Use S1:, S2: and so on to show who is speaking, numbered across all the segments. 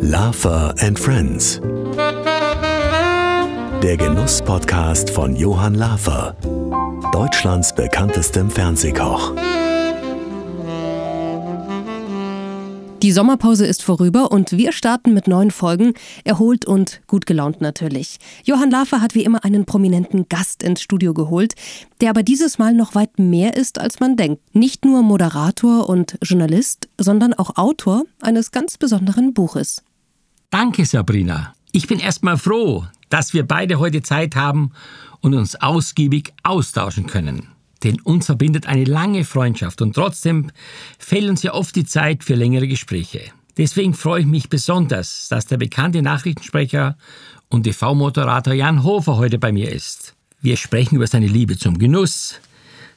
S1: Laffer and Friends. Der Genuss-Podcast von Johann Laffer, Deutschlands bekanntestem Fernsehkoch.
S2: Die Sommerpause ist vorüber und wir starten mit neuen Folgen, erholt und gut gelaunt natürlich. Johann Lafer hat wie immer einen prominenten Gast ins Studio geholt, der aber dieses Mal noch weit mehr ist, als man denkt. Nicht nur Moderator und Journalist, sondern auch Autor eines ganz besonderen Buches.
S3: Danke, Sabrina. Ich bin erstmal froh, dass wir beide heute Zeit haben und uns ausgiebig austauschen können. Denn uns verbindet eine lange Freundschaft und trotzdem fehlt uns ja oft die Zeit für längere Gespräche. Deswegen freue ich mich besonders, dass der bekannte Nachrichtensprecher und TV-Moderator Jan Hofer heute bei mir ist. Wir sprechen über seine Liebe zum Genuss,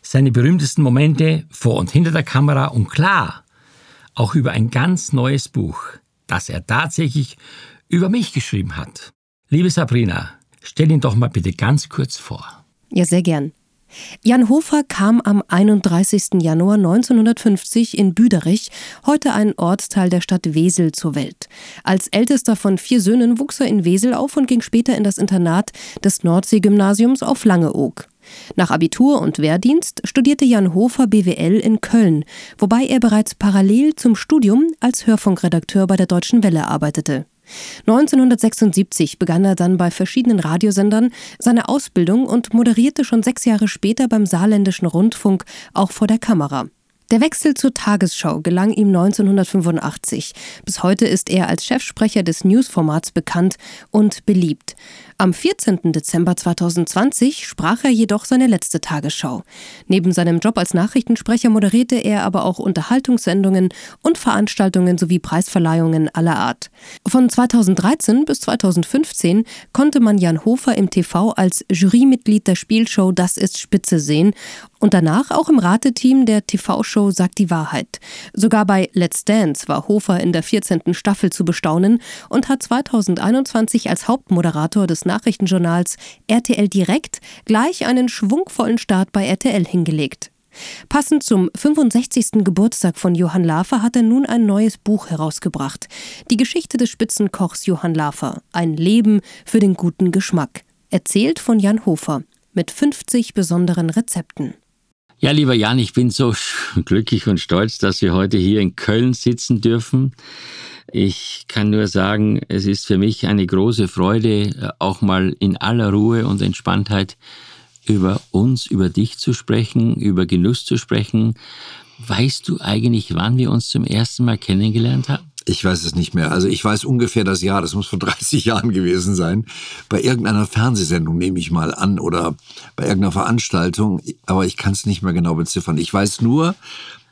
S3: seine berühmtesten Momente vor und hinter der Kamera und klar, auch über ein ganz neues Buch, das er tatsächlich über mich geschrieben hat. Liebe Sabrina, stell ihn doch mal bitte ganz kurz vor.
S2: Ja, sehr gern. Jan Hofer kam am 31. Januar 1950 in Büderich, heute ein Ortsteil der Stadt Wesel, zur Welt. Als ältester von vier Söhnen wuchs er in Wesel auf und ging später in das Internat des Nordseegymnasiums auf Langeoog. Nach Abitur und Wehrdienst studierte Jan Hofer BWL in Köln, wobei er bereits parallel zum Studium als Hörfunkredakteur bei der Deutschen Welle arbeitete. 1976 begann er dann bei verschiedenen Radiosendern seine Ausbildung und moderierte schon sechs Jahre später beim Saarländischen Rundfunk auch vor der Kamera. Der Wechsel zur Tagesschau gelang ihm 1985. Bis heute ist er als Chefsprecher des Newsformats bekannt und beliebt. Am 14. Dezember 2020 sprach er jedoch seine letzte Tagesschau. Neben seinem Job als Nachrichtensprecher moderierte er aber auch Unterhaltungssendungen und Veranstaltungen sowie Preisverleihungen aller Art. Von 2013 bis 2015 konnte man Jan Hofer im TV als Jurymitglied der Spielshow Das ist Spitze sehen und danach auch im Rateteam der TV-Show Sagt die Wahrheit. Sogar bei Let's Dance war Hofer in der 14. Staffel zu bestaunen und hat 2021 als Hauptmoderator des Nachrichtenjournals RTL Direkt gleich einen schwungvollen Start bei RTL hingelegt. Passend zum 65. Geburtstag von Johann Lafer hat er nun ein neues Buch herausgebracht. Die Geschichte des Spitzenkochs Johann Lafer. Ein Leben für den guten Geschmack. Erzählt von Jan Hofer. Mit 50 besonderen Rezepten.
S3: Ja, lieber Jan, ich bin so glücklich und stolz, dass wir heute hier in Köln sitzen dürfen. Ich kann nur sagen, es ist für mich eine große Freude, äh, auch mal in aller Ruhe und Entspanntheit über uns, über dich zu sprechen, über Genuss zu sprechen. Weißt du eigentlich, wann wir uns zum ersten Mal kennengelernt haben?
S4: Ich weiß es nicht mehr. Also ich weiß ungefähr das Jahr, das muss vor 30 Jahren gewesen sein. Bei irgendeiner Fernsehsendung nehme ich mal an oder bei irgendeiner Veranstaltung, aber ich kann es nicht mehr genau beziffern. Ich weiß nur,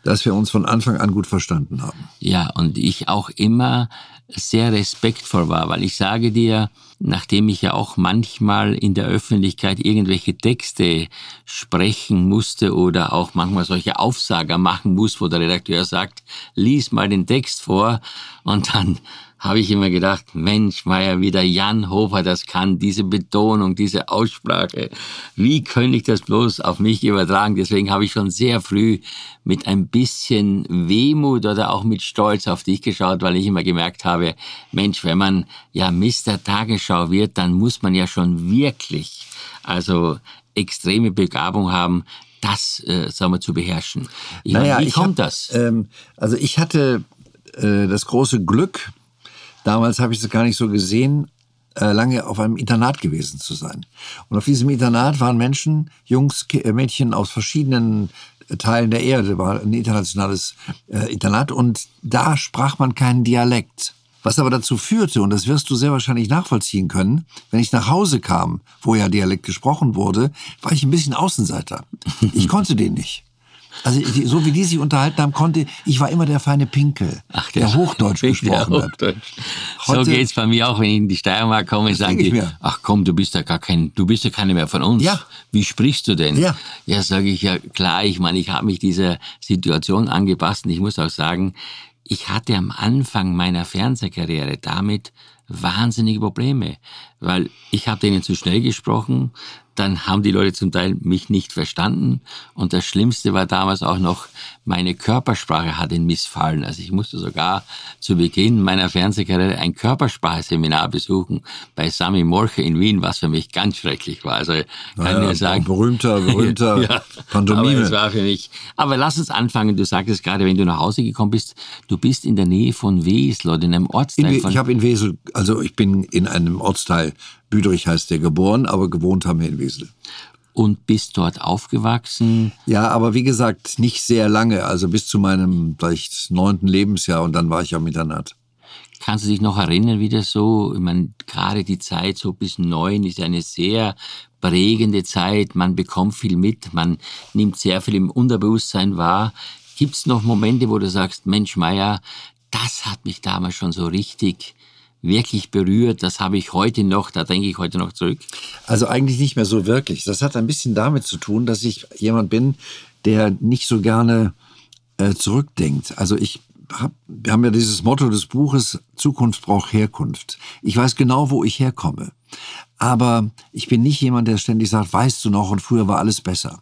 S4: dass wir uns von Anfang an gut verstanden haben.
S3: Ja, und ich auch immer sehr respektvoll war, weil ich sage dir, nachdem ich ja auch manchmal in der Öffentlichkeit irgendwelche Texte sprechen musste oder auch manchmal solche Aufsager machen muss, wo der Redakteur sagt, lies mal den Text vor und dann habe ich immer gedacht, Mensch, Meier, wie der Jan Hofer das kann, diese Betonung, diese Aussprache. Wie könnte ich das bloß auf mich übertragen? Deswegen habe ich schon sehr früh mit ein bisschen Wehmut oder auch mit Stolz auf dich geschaut, weil ich immer gemerkt habe, Mensch, wenn man ja Mr. Tagesschau wird, dann muss man ja schon wirklich, also extreme Begabung haben, das, äh, sagen wir, zu beherrschen.
S4: Ich naja, meine, wie kommt hab, das? Ähm, also ich hatte äh, das große Glück, Damals habe ich es gar nicht so gesehen, äh, lange auf einem Internat gewesen zu sein. Und auf diesem Internat waren Menschen, Jungs, äh, Mädchen aus verschiedenen äh, Teilen der Erde, war ein internationales Internat und da sprach man keinen Dialekt. Was aber dazu führte, und das wirst du sehr wahrscheinlich nachvollziehen können, wenn ich nach Hause kam, wo ja Dialekt gesprochen wurde, war ich ein bisschen Außenseiter. Ich konnte den nicht. Also so wie die sich unterhalten haben, konnte ich war immer der feine Pinkel, Ach, der, der Hochdeutsch gesprochen der Hochdeutsch.
S3: hat. Heute, so geht's bei mir auch, wenn ich in die Steiermark komme, sagen die, ach komm, du bist ja gar kein, du bist ja keine mehr von uns. Ja. Wie sprichst du denn? Ja, ja sage ich ja klar. Ich meine, ich habe mich dieser Situation angepasst und ich muss auch sagen, ich hatte am Anfang meiner Fernsehkarriere damit wahnsinnige Probleme, weil ich habe denen zu schnell gesprochen, dann haben die Leute zum Teil mich nicht verstanden. Und das Schlimmste war damals auch noch, meine Körpersprache hat ihnen missfallen. Also ich musste sogar zu Beginn meiner Fernsehkarriere ein Körpersprachseminar besuchen bei Sami Morche in Wien, was für mich ganz schrecklich war. Also kann naja, sagen.
S4: Berühmter, berühmter ja, Pantomime.
S3: Aber das war für mich. Aber lass uns anfangen. Du sagtest gerade, wenn du nach Hause gekommen bist, du bist in der Nähe von Wesel oder in einem Ortsteil
S4: in,
S3: von.
S4: Ich habe in Wesel, also ich bin in einem Ortsteil Büderich heißt der geboren, aber gewohnt haben wir in Wesel.
S3: Und bist dort aufgewachsen?
S4: Ja, aber wie gesagt, nicht sehr lange, also bis zu meinem vielleicht neunten Lebensjahr und dann war ich am Internat.
S3: Kannst du dich noch erinnern, wie das so, ich meine, gerade die Zeit so bis neun ist eine sehr prägende Zeit, man bekommt viel mit, man nimmt sehr viel im Unterbewusstsein wahr. Gibt es noch Momente, wo du sagst, Mensch, Meier, das hat mich damals schon so richtig wirklich berührt, das habe ich heute noch, da denke ich heute noch zurück?
S4: Also eigentlich nicht mehr so wirklich. Das hat ein bisschen damit zu tun, dass ich jemand bin, der nicht so gerne äh, zurückdenkt. Also ich hab, wir haben ja dieses Motto des Buches, Zukunft braucht Herkunft. Ich weiß genau, wo ich herkomme. Aber ich bin nicht jemand, der ständig sagt, weißt du noch, und früher war alles besser.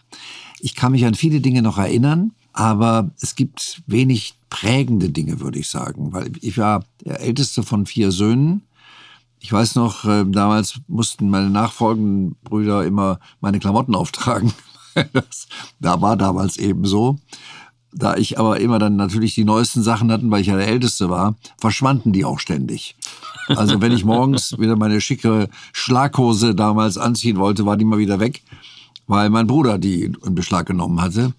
S4: Ich kann mich an viele Dinge noch erinnern, aber es gibt wenig prägende Dinge, würde ich sagen, weil ich war der älteste von vier Söhnen. Ich weiß noch, äh, damals mussten meine nachfolgenden Brüder immer meine Klamotten auftragen. Das, da war damals eben so. Da ich aber immer dann natürlich die neuesten Sachen hatten, weil ich ja der Älteste war, verschwanden die auch ständig. Also wenn ich morgens wieder meine schicke Schlaghose damals anziehen wollte, war die mal wieder weg, weil mein Bruder die in Beschlag genommen hatte.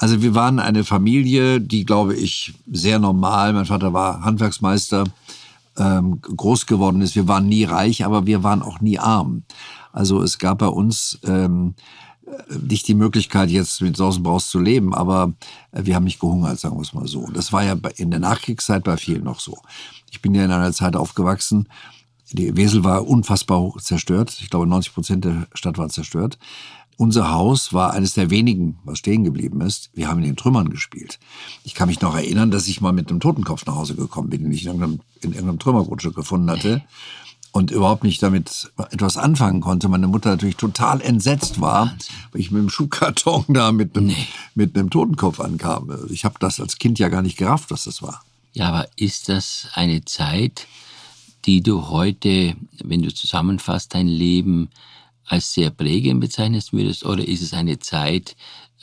S4: Also wir waren eine Familie, die, glaube ich, sehr normal, mein Vater war Handwerksmeister, ähm, groß geworden ist. Wir waren nie reich, aber wir waren auch nie arm. Also es gab bei uns ähm, nicht die Möglichkeit, jetzt mit Sausenbraus zu leben, aber äh, wir haben nicht gehungert, sagen wir es mal so. Das war ja in der Nachkriegszeit bei vielen noch so. Ich bin ja in einer Zeit aufgewachsen, die Wesel war unfassbar zerstört. Ich glaube, 90 Prozent der Stadt war zerstört. Unser Haus war eines der wenigen, was stehen geblieben ist. Wir haben in den Trümmern gespielt. Ich kann mich noch erinnern, dass ich mal mit einem Totenkopf nach Hause gekommen bin, den ich in irgendeinem, in irgendeinem Trümmergrundstück gefunden hatte und überhaupt nicht damit etwas anfangen konnte. Meine Mutter natürlich total entsetzt war, weil ich mit dem Schuhkarton da mit einem, nee. mit einem Totenkopf ankam. Ich habe das als Kind ja gar nicht gerafft, was das war.
S3: Ja, aber ist das eine Zeit, die du heute, wenn du zusammenfasst, dein Leben als sehr prägend bezeichnen würdest, oder ist es eine Zeit,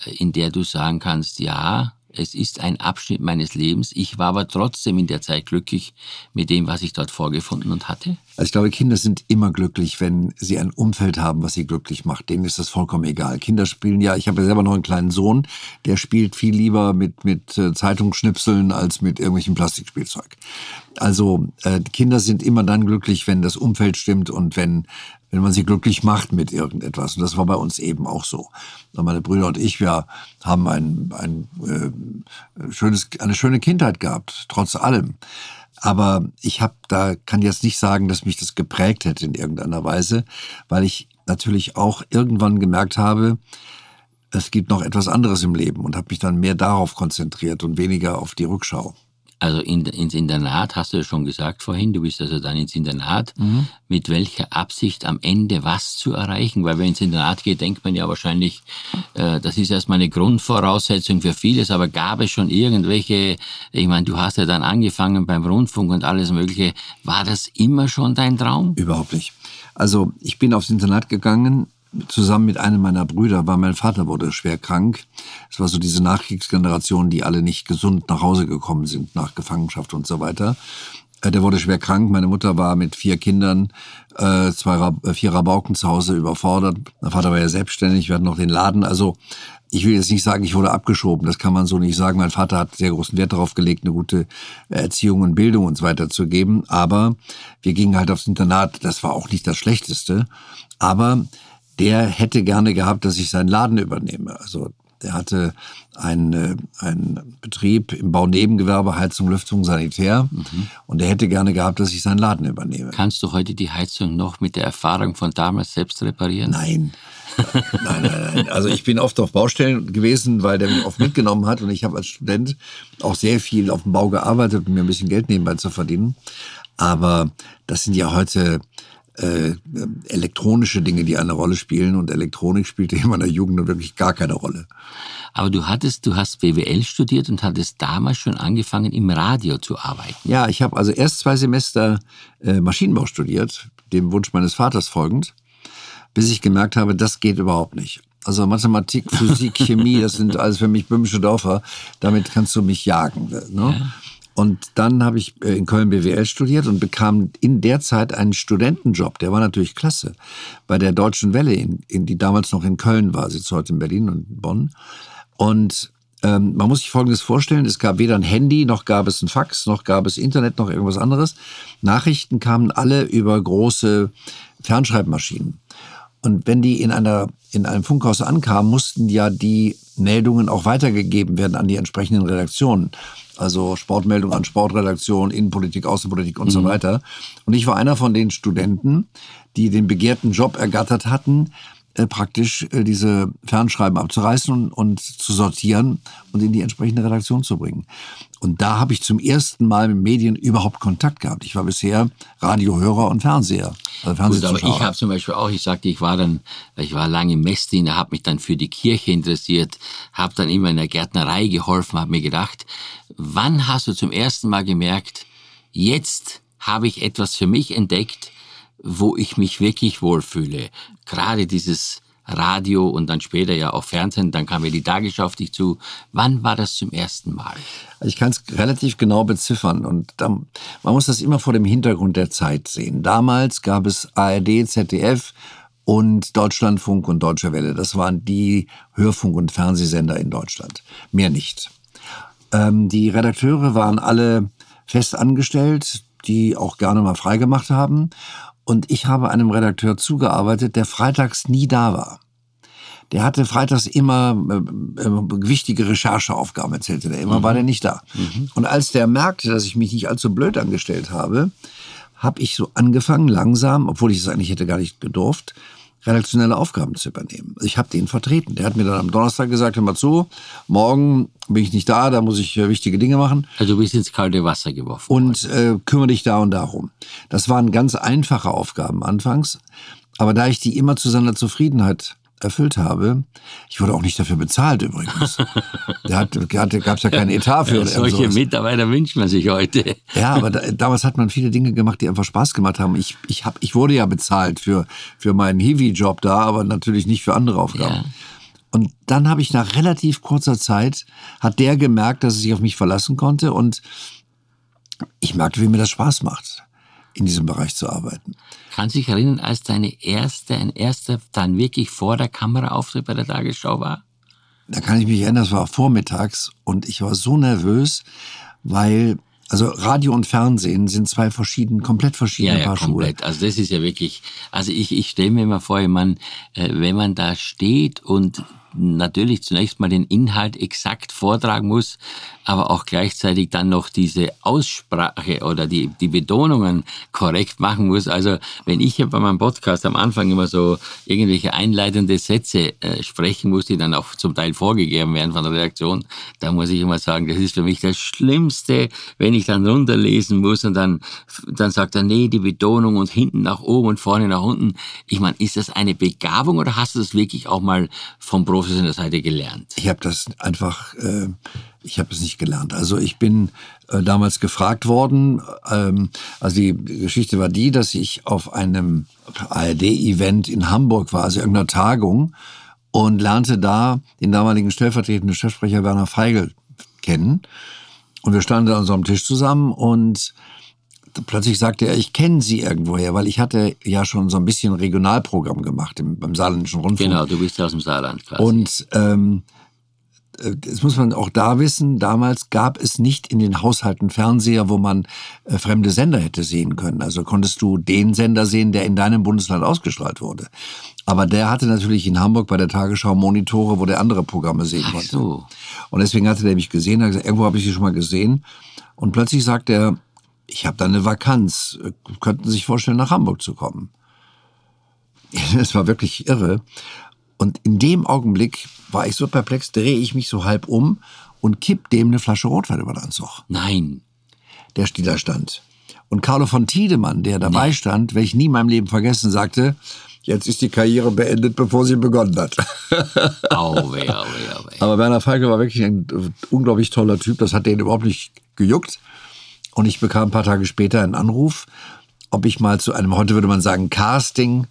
S3: äh, in der du sagen kannst, ja, es ist ein Abschnitt meines Lebens. Ich war aber trotzdem in der Zeit glücklich mit dem, was ich dort vorgefunden und hatte.
S4: Also ich glaube, Kinder sind immer glücklich, wenn sie ein Umfeld haben, was sie glücklich macht. Denen ist das vollkommen egal. Kinder spielen ja, ich habe ja selber noch einen kleinen Sohn, der spielt viel lieber mit, mit äh, Zeitungsschnipseln als mit irgendwelchem Plastikspielzeug. Also äh, Kinder sind immer dann glücklich, wenn das Umfeld stimmt und wenn wenn man sie glücklich macht mit irgendetwas. Und das war bei uns eben auch so. Und meine Brüder und ich, wir haben ein, ein äh, schönes, eine schöne Kindheit gehabt, trotz allem. Aber ich habe da kann jetzt nicht sagen, dass mich das geprägt hätte in irgendeiner Weise, weil ich natürlich auch irgendwann gemerkt habe, es gibt noch etwas anderes im Leben und habe mich dann mehr darauf konzentriert und weniger auf die Rückschau.
S3: Also in, ins Internat hast du ja schon gesagt vorhin, du bist also dann ins Internat. Mhm. Mit welcher Absicht am Ende was zu erreichen? Weil wenn ins Internat geht, denkt man ja wahrscheinlich, äh, das ist erstmal eine Grundvoraussetzung für vieles, aber gab es schon irgendwelche, ich meine, du hast ja dann angefangen beim Rundfunk und alles Mögliche. War das immer schon dein Traum?
S4: Überhaupt nicht. Also ich bin aufs Internat gegangen zusammen mit einem meiner Brüder, weil mein Vater wurde schwer krank. Es war so diese Nachkriegsgeneration, die alle nicht gesund nach Hause gekommen sind nach Gefangenschaft und so weiter. Äh, der wurde schwer krank. Meine Mutter war mit vier Kindern, äh, zwei, äh, vier Rabauken zu Hause überfordert. Mein Vater war ja selbstständig, wir hatten noch den Laden. Also ich will jetzt nicht sagen, ich wurde abgeschoben, das kann man so nicht sagen. Mein Vater hat sehr großen Wert darauf gelegt, eine gute Erziehung und Bildung uns weiterzugeben. Aber wir gingen halt aufs Internat, das war auch nicht das Schlechteste. Aber der hätte gerne gehabt, dass ich seinen Laden übernehme. Also Der hatte einen, einen Betrieb im Baunebengewerbe, Heizung, Lüftung, Sanitär. Mhm. Und er hätte gerne gehabt, dass ich seinen Laden übernehme.
S3: Kannst du heute die Heizung noch mit der Erfahrung von damals selbst reparieren?
S4: Nein. nein, nein, nein. Also ich bin oft auf Baustellen gewesen, weil der mich oft mitgenommen hat und ich habe als Student auch sehr viel auf dem Bau gearbeitet, um mir ein bisschen Geld nebenbei zu verdienen. Aber das sind ja heute äh, elektronische Dinge, die eine Rolle spielen und Elektronik spielte in der Jugend wirklich gar keine Rolle.
S3: Aber du hattest, du hast BWL studiert und hattest damals schon angefangen, im Radio zu arbeiten.
S4: Ja, ich habe also erst zwei Semester äh, Maschinenbau studiert, dem Wunsch meines Vaters folgend, bis ich gemerkt habe, das geht überhaupt nicht. Also Mathematik, Physik, Chemie, das sind alles für mich böhmische Dörfer. Damit kannst du mich jagen. Ne? Ja. Und dann habe ich äh, in Köln BWL studiert und bekam in der Zeit einen Studentenjob. Der war natürlich klasse. Bei der Deutschen Welle, in, in, die damals noch in Köln war, sitzt heute in Berlin und Bonn. Und ähm, man muss sich Folgendes vorstellen, es gab weder ein Handy, noch gab es ein Fax, noch gab es Internet, noch irgendwas anderes. Nachrichten kamen alle über große Fernschreibmaschinen. Und wenn die in, einer, in einem Funkhaus ankamen, mussten ja die Meldungen auch weitergegeben werden an die entsprechenden Redaktionen also Sportmeldung an Sportredaktion, Innenpolitik, Außenpolitik und mhm. so weiter. Und ich war einer von den Studenten, die den begehrten Job ergattert hatten, äh, praktisch äh, diese Fernschreiben abzureißen und, und zu sortieren und in die entsprechende Redaktion zu bringen. Und da habe ich zum ersten Mal mit Medien überhaupt Kontakt gehabt. Ich war bisher Radiohörer und Fernseher.
S3: Also Gut, aber ich habe zum Beispiel auch, ich sagte, ich war dann, ich war lange im Messdiener, habe mich dann für die Kirche interessiert, habe dann immer in der Gärtnerei geholfen, habe mir gedacht, wann hast du zum ersten Mal gemerkt, jetzt habe ich etwas für mich entdeckt, wo ich mich wirklich wohlfühle. Gerade dieses Radio und dann später ja auch Fernsehen, dann kam ja die Tagesschau auf dich zu. Wann war das zum ersten Mal?
S4: Also ich kann es relativ genau beziffern und dann, man muss das immer vor dem Hintergrund der Zeit sehen. Damals gab es ARD, ZDF und Deutschlandfunk und Deutsche Welle. Das waren die Hörfunk- und Fernsehsender in Deutschland. Mehr nicht. Ähm, die Redakteure waren alle fest angestellt, die auch gerne mal freigemacht haben. Und ich habe einem Redakteur zugearbeitet, der freitags nie da war. Der hatte freitags immer äh, äh, wichtige Rechercheaufgaben, erzählte der. Immer mhm. war der nicht da. Mhm. Und als der merkte, dass ich mich nicht allzu blöd angestellt habe, habe ich so angefangen, langsam, obwohl ich es eigentlich hätte gar nicht gedurft, redaktionelle Aufgaben zu übernehmen. Ich habe den vertreten. Der hat mir dann am Donnerstag gesagt, hör mal zu, morgen bin ich nicht da, da muss ich äh, wichtige Dinge machen.
S3: Also du bist ins kalte Wasser geworfen.
S4: Und äh, kümmere dich da und darum. Das waren ganz einfache Aufgaben anfangs. Aber da ich die immer zu seiner Zufriedenheit erfüllt habe. Ich wurde auch nicht dafür bezahlt übrigens. Hatte, gab es ja keinen Etat für. Ja,
S3: solche sowas. Mitarbeiter wünscht man sich heute.
S4: Ja, aber da, damals hat man viele Dinge gemacht, die einfach Spaß gemacht haben. Ich, ich, hab, ich wurde ja bezahlt für, für meinen Hiwi-Job da, aber natürlich nicht für andere Aufgaben. Ja. Und dann habe ich nach relativ kurzer Zeit, hat der gemerkt, dass er sich auf mich verlassen konnte und ich merkte, wie mir das Spaß macht in diesem Bereich zu arbeiten.
S3: Kannst du dich erinnern, als deine erste, ein erster dann wirklich vor der Kamera Auftritt bei der Tagesschau war?
S4: Da kann ich mich erinnern, das war vormittags und ich war so nervös, weil also Radio und Fernsehen sind zwei verschiedene, komplett verschiedene ja, ja, Paar komplett.
S3: Also das ist ja wirklich, also ich, ich stelle mir immer vor, man, äh, wenn man da steht und natürlich zunächst mal den Inhalt exakt vortragen muss, aber auch gleichzeitig dann noch diese Aussprache oder die, die Betonungen korrekt machen muss. Also wenn ich bei meinem Podcast am Anfang immer so irgendwelche einleitende Sätze äh, sprechen muss, die dann auch zum Teil vorgegeben werden von der Redaktion, da muss ich immer sagen, das ist für mich das Schlimmste, wenn ich dann runterlesen muss und dann, dann sagt er, nee, die Betonung und hinten nach oben und vorne nach unten. Ich meine, ist das eine Begabung oder hast du das wirklich auch mal vom professioneller Seite gelernt?
S4: Ich habe das einfach... Äh ich habe es nicht gelernt. Also ich bin äh, damals gefragt worden. Ähm, also die Geschichte war die, dass ich auf einem ARD-Event in Hamburg war, also irgendeiner Tagung, und lernte da den damaligen stellvertretenden Chefsprecher Werner Feigl kennen. Und wir standen an unserem Tisch zusammen und plötzlich sagte er, ich kenne Sie irgendwoher, weil ich hatte ja schon so ein bisschen Regionalprogramm gemacht im, beim Saarländischen Rundfunk.
S3: Genau, du bist ja aus dem Saarland
S4: quasi. Und ähm, das muss man auch da wissen, damals gab es nicht in den Haushalten Fernseher, wo man äh, fremde Sender hätte sehen können. Also konntest du den Sender sehen, der in deinem Bundesland ausgestrahlt wurde. Aber der hatte natürlich in Hamburg bei der Tagesschau Monitore, wo der andere Programme sehen
S3: Ach
S4: konnte.
S3: so.
S4: Und deswegen hatte der mich gesehen, hat gesagt, irgendwo habe ich sie schon mal gesehen. Und plötzlich sagt er, ich habe da eine Vakanz, könnten Sie sich vorstellen, nach Hamburg zu kommen. Das war wirklich irre. Und in dem Augenblick war ich so perplex, drehe ich mich so halb um und kipp dem eine Flasche Rotwein über den Anzug,
S3: Nein.
S4: der da stand. Und Carlo von Tiedemann, der dabei stand, werde ich nie in meinem Leben vergessen, sagte, jetzt ist die Karriere beendet, bevor sie begonnen hat.
S3: Au, weh, au, weh, au, weh.
S4: Aber Werner Feige war wirklich ein äh, unglaublich toller Typ. Das hat den überhaupt nicht gejuckt. Und ich bekam ein paar Tage später einen Anruf, ob ich mal zu einem, heute würde man sagen, Casting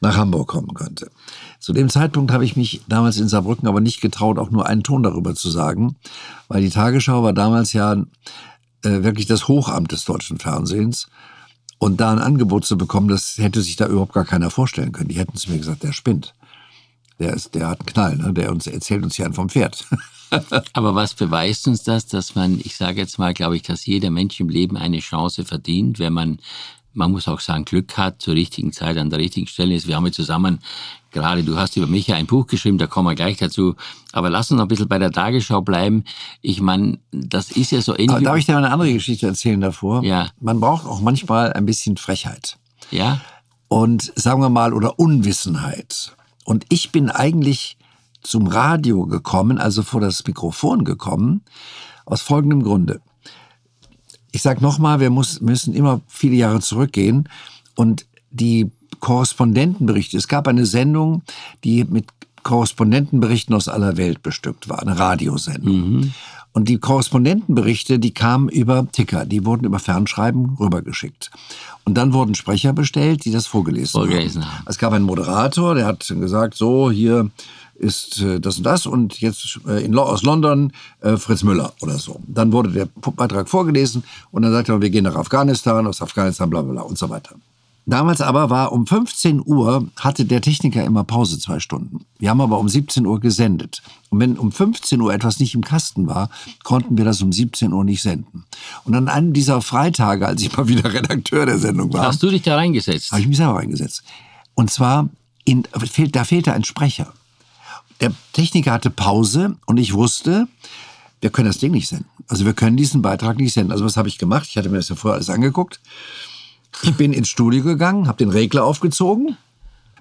S4: nach Hamburg kommen könnte. Zu dem Zeitpunkt habe ich mich damals in Saarbrücken aber nicht getraut, auch nur einen Ton darüber zu sagen, weil die Tagesschau war damals ja äh, wirklich das Hochamt des deutschen Fernsehens. Und da ein Angebot zu bekommen, das hätte sich da überhaupt gar keiner vorstellen können. Die hätten zu mir gesagt, der spinnt. Der, ist, der hat einen Knall, ne? der uns erzählt uns hier einen vom Pferd.
S3: Aber was beweist uns das, dass man, ich sage jetzt mal, glaube ich, dass jeder Mensch im Leben eine Chance verdient, wenn man, man muss auch sagen, Glück hat, zur richtigen Zeit an der richtigen Stelle ist. Wir haben ja zusammen, gerade du hast über mich ja ein Buch geschrieben, da kommen wir gleich dazu. Aber lass uns noch ein bisschen bei der Tagesschau bleiben. Ich meine, das ist ja so ähnlich.
S4: Aber darf ich dir eine andere Geschichte erzählen davor?
S3: Ja.
S4: Man braucht auch manchmal ein bisschen Frechheit.
S3: ja?
S4: Und sagen wir mal, oder Unwissenheit. Und ich bin eigentlich zum Radio gekommen, also vor das Mikrofon gekommen, aus folgendem Grunde. Ich sage nochmal, wir muss, müssen immer viele Jahre zurückgehen und die Korrespondentenberichte, es gab eine Sendung, die mit Korrespondentenberichten aus aller Welt bestückt war, eine Radiosendung. Und die Korrespondentenberichte, die kamen über Ticker, die wurden über Fernschreiben rübergeschickt. Und dann wurden Sprecher bestellt, die das vorgelesen,
S3: Vorgelesen
S4: haben.
S3: haben.
S4: Es gab einen Moderator, der hat gesagt, so, hier ist äh, das und das und jetzt äh, in, aus London äh, Fritz Müller oder so. Dann wurde der Beitrag vorgelesen und dann sagte er, wir gehen nach Afghanistan, aus Afghanistan, bla bla bla und so weiter. Damals aber war um 15 Uhr, hatte der Techniker immer Pause zwei Stunden. Wir haben aber um 17 Uhr gesendet. Und wenn um 15 Uhr etwas nicht im Kasten war, konnten wir das um 17 Uhr nicht senden. Und an einem dieser Freitage, als ich mal wieder Redakteur der Sendung war,
S3: Hast du dich da reingesetzt?
S4: habe ich mich selber eingesetzt. Und zwar, in, da fehlte ein Sprecher. Der Techniker hatte Pause und ich wusste, wir können das Ding nicht senden. Also wir können diesen Beitrag nicht senden. Also was habe ich gemacht? Ich hatte mir das ja vorher alles angeguckt. Ich bin ins Studio gegangen, habe den Regler aufgezogen,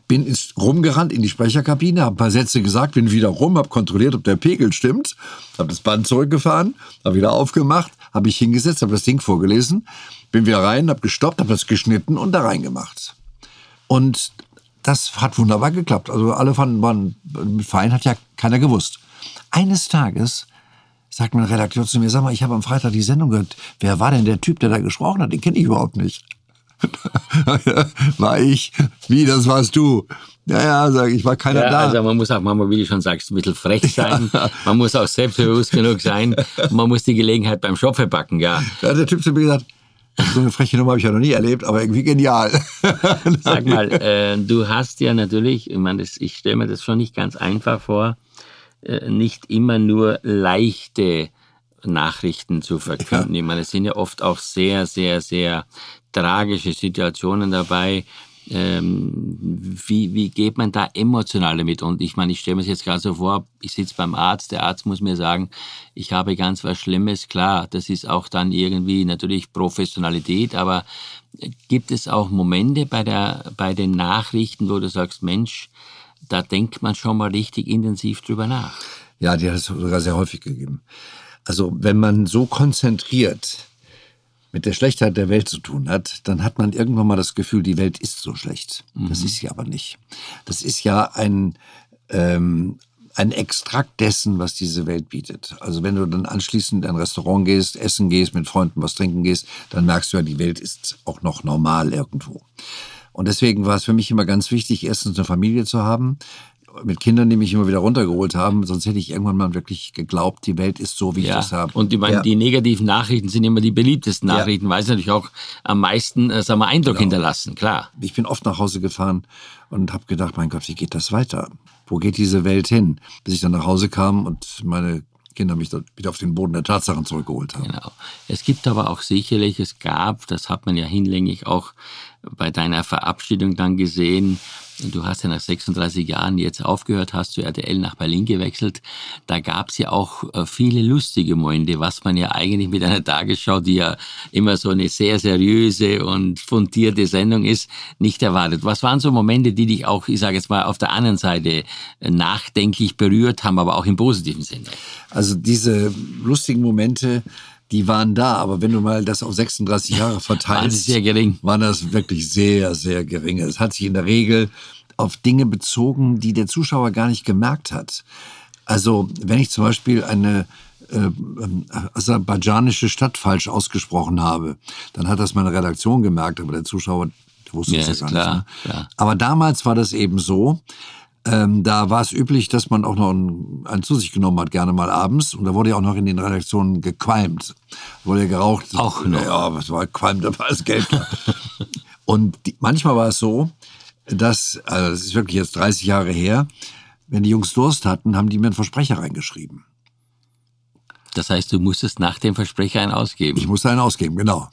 S4: bin ins, rumgerannt in die Sprecherkabine, habe ein paar Sätze gesagt, bin wieder rum, habe kontrolliert, ob der Pegel stimmt, habe das Band zurückgefahren, habe wieder aufgemacht, habe mich hingesetzt, habe das Ding vorgelesen, bin wieder rein, habe gestoppt, habe das geschnitten und da reingemacht. Und das hat wunderbar geklappt. Also alle fanden, mit Verein hat ja keiner gewusst. Eines Tages sagt mein Redakteur zu mir, sag mal, ich habe am Freitag die Sendung gehört. Wer war denn der Typ, der da gesprochen hat? Den kenne ich überhaupt nicht. war ich? Wie, das warst du? Ja, ja, sag ich, war keiner
S3: Ja,
S4: da.
S3: also man muss auch manchmal, wie du schon sagst, ein bisschen frech sein. Man muss auch selbstbewusst genug sein. Man muss die Gelegenheit beim Schopfe packen, ja.
S4: da hat der Typ zu mir gesagt, so eine freche Nummer habe ich ja noch nie erlebt, aber irgendwie genial.
S3: Sag mal, äh, du hast ja natürlich, ich meine, das, ich stelle mir das schon nicht ganz einfach vor, äh, nicht immer nur leichte Nachrichten zu verkünden. Ich meine, es sind ja oft auch sehr, sehr, sehr tragische Situationen dabei. Ähm, wie, wie geht man da emotional damit? Und ich meine, ich stelle mir das jetzt gerade so vor, ich sitze beim Arzt, der Arzt muss mir sagen, ich habe ganz was Schlimmes. Klar, das ist auch dann irgendwie natürlich Professionalität, aber gibt es auch Momente bei, der, bei den Nachrichten, wo du sagst, Mensch, da denkt man schon mal richtig intensiv drüber nach.
S4: Ja, die hat es sogar sehr häufig gegeben. Also wenn man so konzentriert mit der Schlechtheit der Welt zu tun hat, dann hat man irgendwann mal das Gefühl, die Welt ist so schlecht. Das ist sie aber nicht. Das ist ja ein, ähm, ein Extrakt dessen, was diese Welt bietet. Also wenn du dann anschließend in ein Restaurant gehst, essen gehst, mit Freunden was trinken gehst, dann merkst du ja, die Welt ist auch noch normal irgendwo. Und deswegen war es für mich immer ganz wichtig, erstens eine Familie zu haben, mit Kindern, die mich immer wieder runtergeholt haben, sonst hätte ich irgendwann mal wirklich geglaubt, die Welt ist so, wie ich
S3: Ja,
S4: das habe.
S3: und ich meine,
S4: ja.
S3: die negativen Nachrichten sind immer die beliebtesten
S4: Ja.
S3: Nachrichten, weil sie natürlich auch am meisten äh, sagen wir, Eindruck hinterlassen, klar.
S4: ich bin oft nach Hause gefahren und habe gedacht, mein Gott, wie geht das weiter? wo geht diese Welt hin? Bis ich dann nach Hause kam und meine Kinder mich wieder auf den Boden der Tatsachen zurückgeholt haben.
S3: Genau. Es gibt aber auch sicherlich, es gab, das hat man ja hinlänglich auch bei deiner Verabschiedung dann gesehen, Du hast ja nach 36 Jahren jetzt aufgehört, hast zu RTL nach Berlin gewechselt. Da gab es ja auch äh, viele lustige Momente, was man ja eigentlich mit einer Tagesschau, die ja immer so eine sehr seriöse und fundierte Sendung ist, nicht erwartet. Was waren so Momente, die dich auch, ich sage jetzt mal, auf der anderen Seite äh, nachdenklich berührt haben, aber auch im positiven Sinne?
S4: Also diese lustigen Momente, die waren da, aber wenn du mal das auf 36 Jahre verteilst,
S3: sehr gering.
S4: waren das wirklich sehr, sehr geringe. Es hat sich in der Regel auf Dinge bezogen, die der Zuschauer gar nicht gemerkt hat. Also wenn ich zum Beispiel eine äh, aserbaidschanische Stadt falsch ausgesprochen habe, dann hat das meine Redaktion gemerkt, aber der Zuschauer wusste
S3: ja,
S4: es ja gar
S3: klar,
S4: nicht. Ne?
S3: Klar.
S4: Aber damals war das eben so, ähm, da war es üblich, dass man auch noch einen, einen, zu sich genommen hat, gerne mal abends. Und da wurde ja auch noch in den Redaktionen gequalmt. Wurde ja geraucht.
S3: Auch noch.
S4: Ja, was war qualmt, da war es Geld. und die, manchmal war es so, dass, also das ist wirklich jetzt 30 Jahre her, wenn die Jungs Durst hatten, haben die mir einen Versprecher reingeschrieben.
S3: Das heißt, du musstest nach dem Versprecher einen ausgeben.
S4: Ich musste einen ausgeben, genau.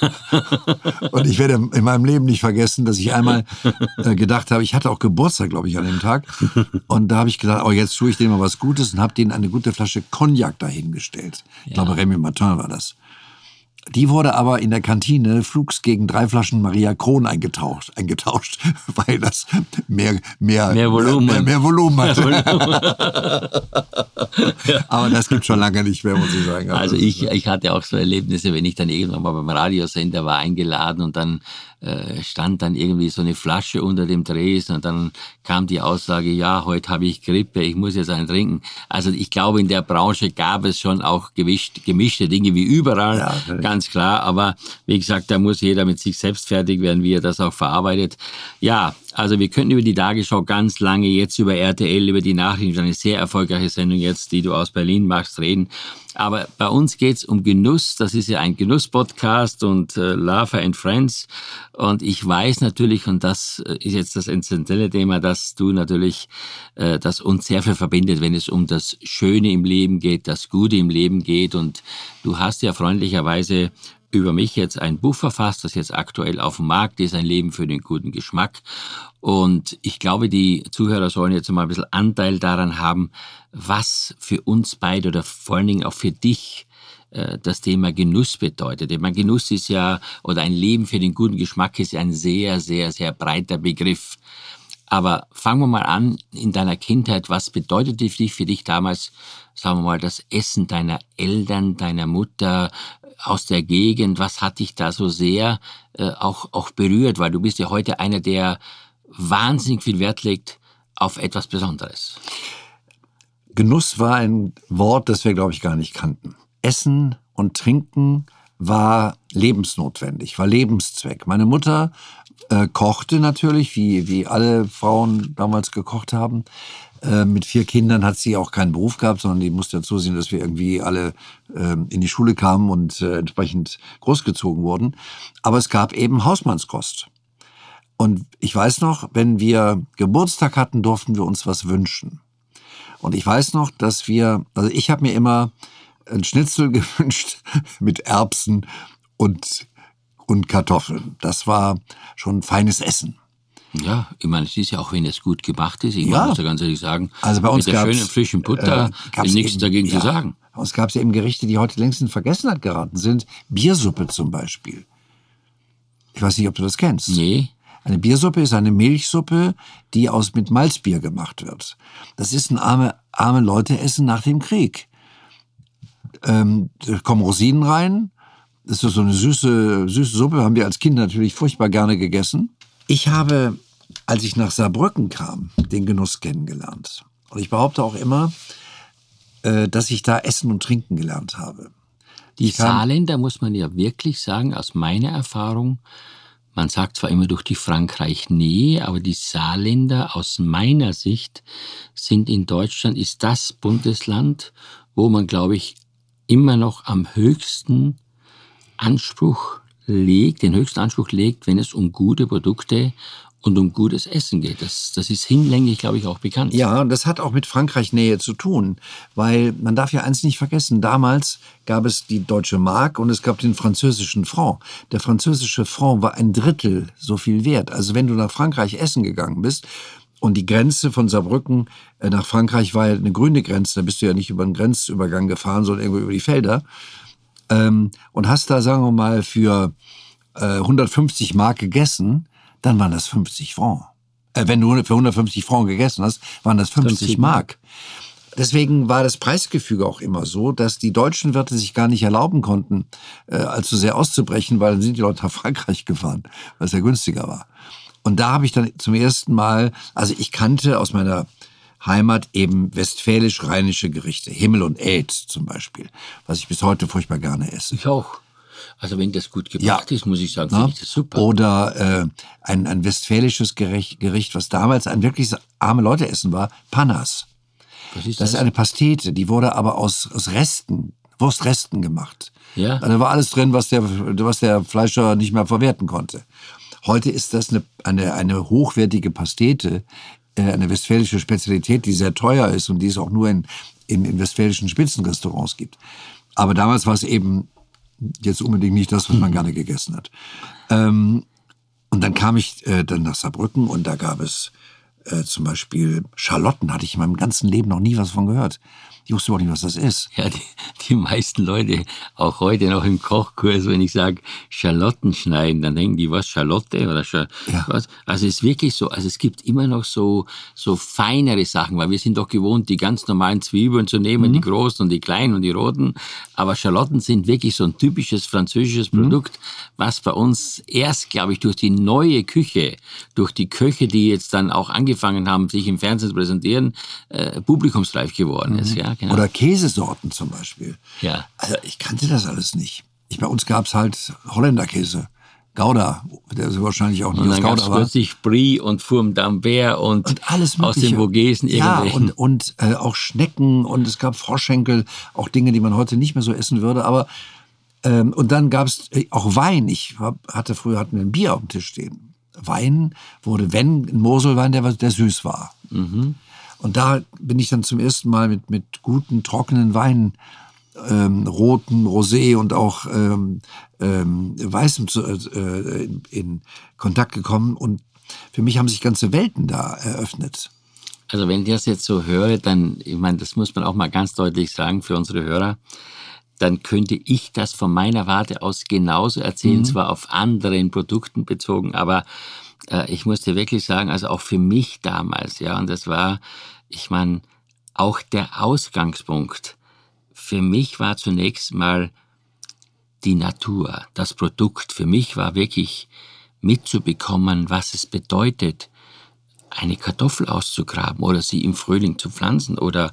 S4: und ich werde in meinem Leben nicht vergessen, dass ich einmal äh, gedacht habe, ich hatte auch Geburtstag, glaube ich, an dem Tag. Und da habe ich gedacht, oh, jetzt tue ich denen mal was Gutes und habe denen eine gute Flasche Cognac dahingestellt. Ich ja. glaube, Remy Martin war das. Die wurde aber in der Kantine flugs gegen drei Flaschen Maria Kron eingetauscht, eingetauscht weil das mehr, mehr,
S3: mehr Volumen,
S4: mehr, mehr Volumen hatte. aber das gibt schon lange nicht mehr, muss ich sagen.
S3: Also ich, ich hatte auch so Erlebnisse, wenn ich dann irgendwann mal beim Radiosender war eingeladen und dann äh, stand dann irgendwie so eine Flasche unter dem Dresen und dann kam die Aussage, ja, heute habe ich Grippe, ich muss jetzt einen trinken. Also ich glaube, in der Branche gab es schon auch gewischt, gemischte Dinge wie überall, ja, ganz klar. Aber wie gesagt, da muss jeder mit sich selbst fertig werden, wie er das auch verarbeitet. Ja, also wir könnten über die Tagesschau ganz lange jetzt über RTL, über die Nachrichten, eine sehr erfolgreiche Sendung jetzt, die du aus Berlin machst, reden. Aber bei uns geht's um Genuss. Das ist ja ein Genuss-Podcast und äh, Lava and Friends. Und ich weiß natürlich, und das äh, ist jetzt das essentielle Thema, dass du natürlich, äh, das uns sehr viel verbindet, wenn es um das Schöne im Leben geht, das Gute im Leben geht. Und du hast ja freundlicherweise über mich jetzt ein Buch verfasst, das jetzt aktuell auf dem Markt ist, ein Leben für den guten Geschmack. Und ich glaube, die Zuhörer sollen jetzt mal ein bisschen Anteil daran haben, was für uns beide oder vor allen Dingen auch für dich äh, das Thema Genuss bedeutet. Ich meine, Genuss ist ja, oder ein Leben für den guten Geschmack ist ein sehr, sehr, sehr breiter Begriff. Aber fangen wir mal an in deiner Kindheit. Was bedeutete für dich, für dich damals, sagen wir mal, das Essen deiner Eltern, deiner Mutter, aus der Gegend, was hat dich da so sehr äh, auch, auch berührt? Weil du bist ja heute einer, der wahnsinnig viel Wert legt auf etwas Besonderes.
S4: Genuss war ein Wort, das wir, glaube ich, gar nicht kannten. Essen und Trinken war lebensnotwendig, war Lebenszweck. Meine Mutter äh, kochte natürlich, wie, wie alle Frauen damals gekocht haben. Äh, mit vier Kindern hat sie auch keinen Beruf gehabt, sondern die musste zusehen, dass wir irgendwie alle äh, in die Schule kamen und äh, entsprechend großgezogen wurden. Aber es gab eben Hausmannskost. Und ich weiß noch, wenn wir Geburtstag hatten, durften wir uns was wünschen. Und ich weiß noch, dass wir, also ich habe mir immer ein Schnitzel gewünscht mit Erbsen und, und Kartoffeln. Das war schon feines Essen.
S3: Ja, ich meine, es ist ja auch, wenn es gut gemacht ist. Ich ja. muss ja ganz ehrlich sagen,
S4: also bei uns
S3: mit der schönen frischen Butter äh, nichts eben, dagegen ja, zu sagen.
S4: Bei uns gab es ja eben Gerichte, die heute längst in Vergessenheit geraten sind. Biersuppe zum Beispiel. Ich weiß nicht, ob du das kennst.
S3: Nee.
S4: Eine Biersuppe ist eine Milchsuppe, die aus mit Malzbier gemacht wird. Das ist ein arme, arme Leute essen nach dem Krieg. Ähm, da kommen Rosinen rein. Das ist so eine süße, süße Suppe, haben wir als Kinder natürlich furchtbar gerne gegessen. Ich habe als ich nach Saarbrücken kam, den Genuss kennengelernt. Und ich behaupte auch immer, äh, dass ich da Essen und Trinken gelernt habe.
S3: Die Saarländer, muss man ja wirklich sagen, aus meiner Erfahrung, man sagt zwar immer durch die Frankreich Nähe, aber die Saarländer aus meiner Sicht sind in Deutschland, ist das Bundesland, wo man, glaube ich, immer noch am höchsten Anspruch legt, den höchsten Anspruch legt, wenn es um gute Produkte und um gutes Essen geht. Das, das ist hinlänglich, glaube ich, auch bekannt.
S4: Ja, das hat auch mit Frankreich Nähe zu tun, weil man darf ja eins nicht vergessen, damals gab es die deutsche Mark und es gab den französischen Franc. Der französische Franc war ein Drittel so viel wert. Also wenn du nach Frankreich essen gegangen bist, und die Grenze von Saarbrücken äh, nach Frankreich war ja eine grüne Grenze. Da bist du ja nicht über den Grenzübergang gefahren, sondern irgendwo über die Felder. Ähm, und hast da, sagen wir mal, für 150 äh, Mark gegessen, dann waren das 50 Franc. Äh, wenn du für 150 Franc gegessen hast, waren das 50, 50 Mark. Deswegen war das Preisgefüge auch immer so, dass die deutschen Wirte sich gar nicht erlauben konnten, äh, allzu sehr auszubrechen, weil dann sind die Leute nach Frankreich gefahren, weil es ja günstiger war. Und da habe ich dann zum ersten Mal, also ich kannte aus meiner Heimat eben westfälisch-rheinische Gerichte, Himmel und Äd zum Beispiel, was ich bis heute furchtbar gerne esse.
S3: Ich auch. Also wenn das gut gebracht ja. ist, muss ich sagen, finde ich das super.
S4: Oder äh, ein, ein westfälisches Gericht, Gericht, was damals ein wirklich arme Leute essen war, Panas. Was ist das? das ist eine Pastete, die wurde aber aus, aus Resten, Wurstresten gemacht. Ja. Da war alles drin, was der, was der Fleischer nicht mehr verwerten konnte. Heute ist das eine, eine, eine hochwertige Pastete, äh, eine westfälische Spezialität, die sehr teuer ist und die es auch nur in, in, in westfälischen Spitzenrestaurants gibt. Aber damals war es eben jetzt unbedingt nicht das, was man gerne gegessen hat. Ähm, und dann kam ich äh, dann nach Saarbrücken und da gab es äh, zum Beispiel Schalotten, hatte ich in meinem ganzen Leben noch nie was von gehört. Ich wusste überhaupt nicht, was das ist.
S3: Ja, die, die meisten Leute, auch heute noch im Kochkurs, wenn ich sage Schalotten schneiden, dann denken die, was, Schalotte oder Scha ja. was? Also es ist wirklich so, also es gibt immer noch so, so feinere Sachen, weil wir sind doch gewohnt, die ganz normalen Zwiebeln zu nehmen, mhm. die großen und die kleinen und die roten. Aber Schalotten sind wirklich so ein typisches französisches mhm. Produkt, was bei uns erst, glaube ich, durch die neue Küche, durch die Köche, die jetzt dann auch angefangen haben, sich im Fernsehen zu präsentieren, äh, publikumsreif geworden mhm. ist. Ja?
S4: Genau. Oder Käsesorten zum Beispiel. Ja. Also ich kannte das alles nicht. Ich, bei uns gab es halt Holländerkäse. Gouda, der ist wahrscheinlich auch nicht und
S3: aus
S4: Gouda
S3: war. plötzlich Brie und Fourme d'Ambert und, und alles aus den Vogesen.
S4: Ja, und, und äh, auch Schnecken und es gab Froschenkel, auch Dinge, die man heute nicht mehr so essen würde. Aber ähm, und dann gab es äh, auch Wein. Ich hab, hatte früher hatten wir ein Bier auf dem Tisch stehen. Wein wurde, wenn, ein Moselwein, der, der süß war. Mhm. Und da bin ich dann zum ersten Mal mit, mit guten, trockenen Weinen, ähm, roten, rosé und auch ähm, ähm, weißem zu, äh, in, in Kontakt gekommen. Und für mich haben sich ganze Welten da eröffnet.
S3: Also wenn ich das jetzt so höre, dann, ich meine, das muss man auch mal ganz deutlich sagen für unsere Hörer, dann könnte ich das von meiner Warte aus genauso erzählen, mhm. zwar auf anderen Produkten bezogen, aber äh, ich musste wirklich sagen, also auch für mich damals, ja, und das war, ich meine, auch der Ausgangspunkt für mich war zunächst mal die Natur, das Produkt. Für mich war wirklich mitzubekommen, was es bedeutet, eine Kartoffel auszugraben oder sie im Frühling zu pflanzen oder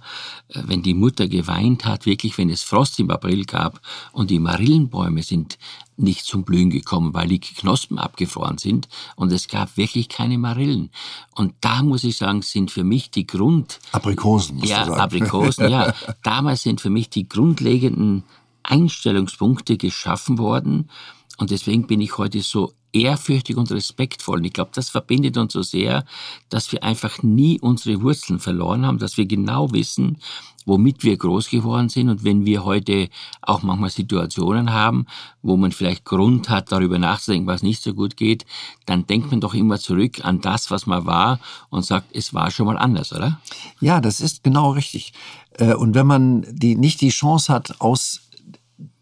S3: äh, wenn die Mutter geweint hat, wirklich wenn es Frost im April gab und die Marillenbäume sind nicht zum Blühen gekommen, weil die Knospen abgefroren sind und es gab wirklich keine Marillen. Und da muss ich sagen, sind für mich die Grund...
S4: Aprikosen,
S3: musst ja, du sagen. Aprikosen, ja. Damals sind für mich die grundlegenden Einstellungspunkte geschaffen worden und deswegen bin ich heute so ehrfürchtig und respektvoll. Und ich glaube, das verbindet uns so sehr, dass wir einfach nie unsere Wurzeln verloren haben, dass wir genau wissen, womit wir groß geworden sind. Und wenn wir heute auch manchmal Situationen haben, wo man vielleicht Grund hat, darüber nachzudenken, was nicht so gut geht, dann denkt man doch immer zurück an das, was mal war und sagt, es war schon mal anders, oder?
S4: Ja, das ist genau richtig. Äh, und wenn man die, nicht die Chance hat, aus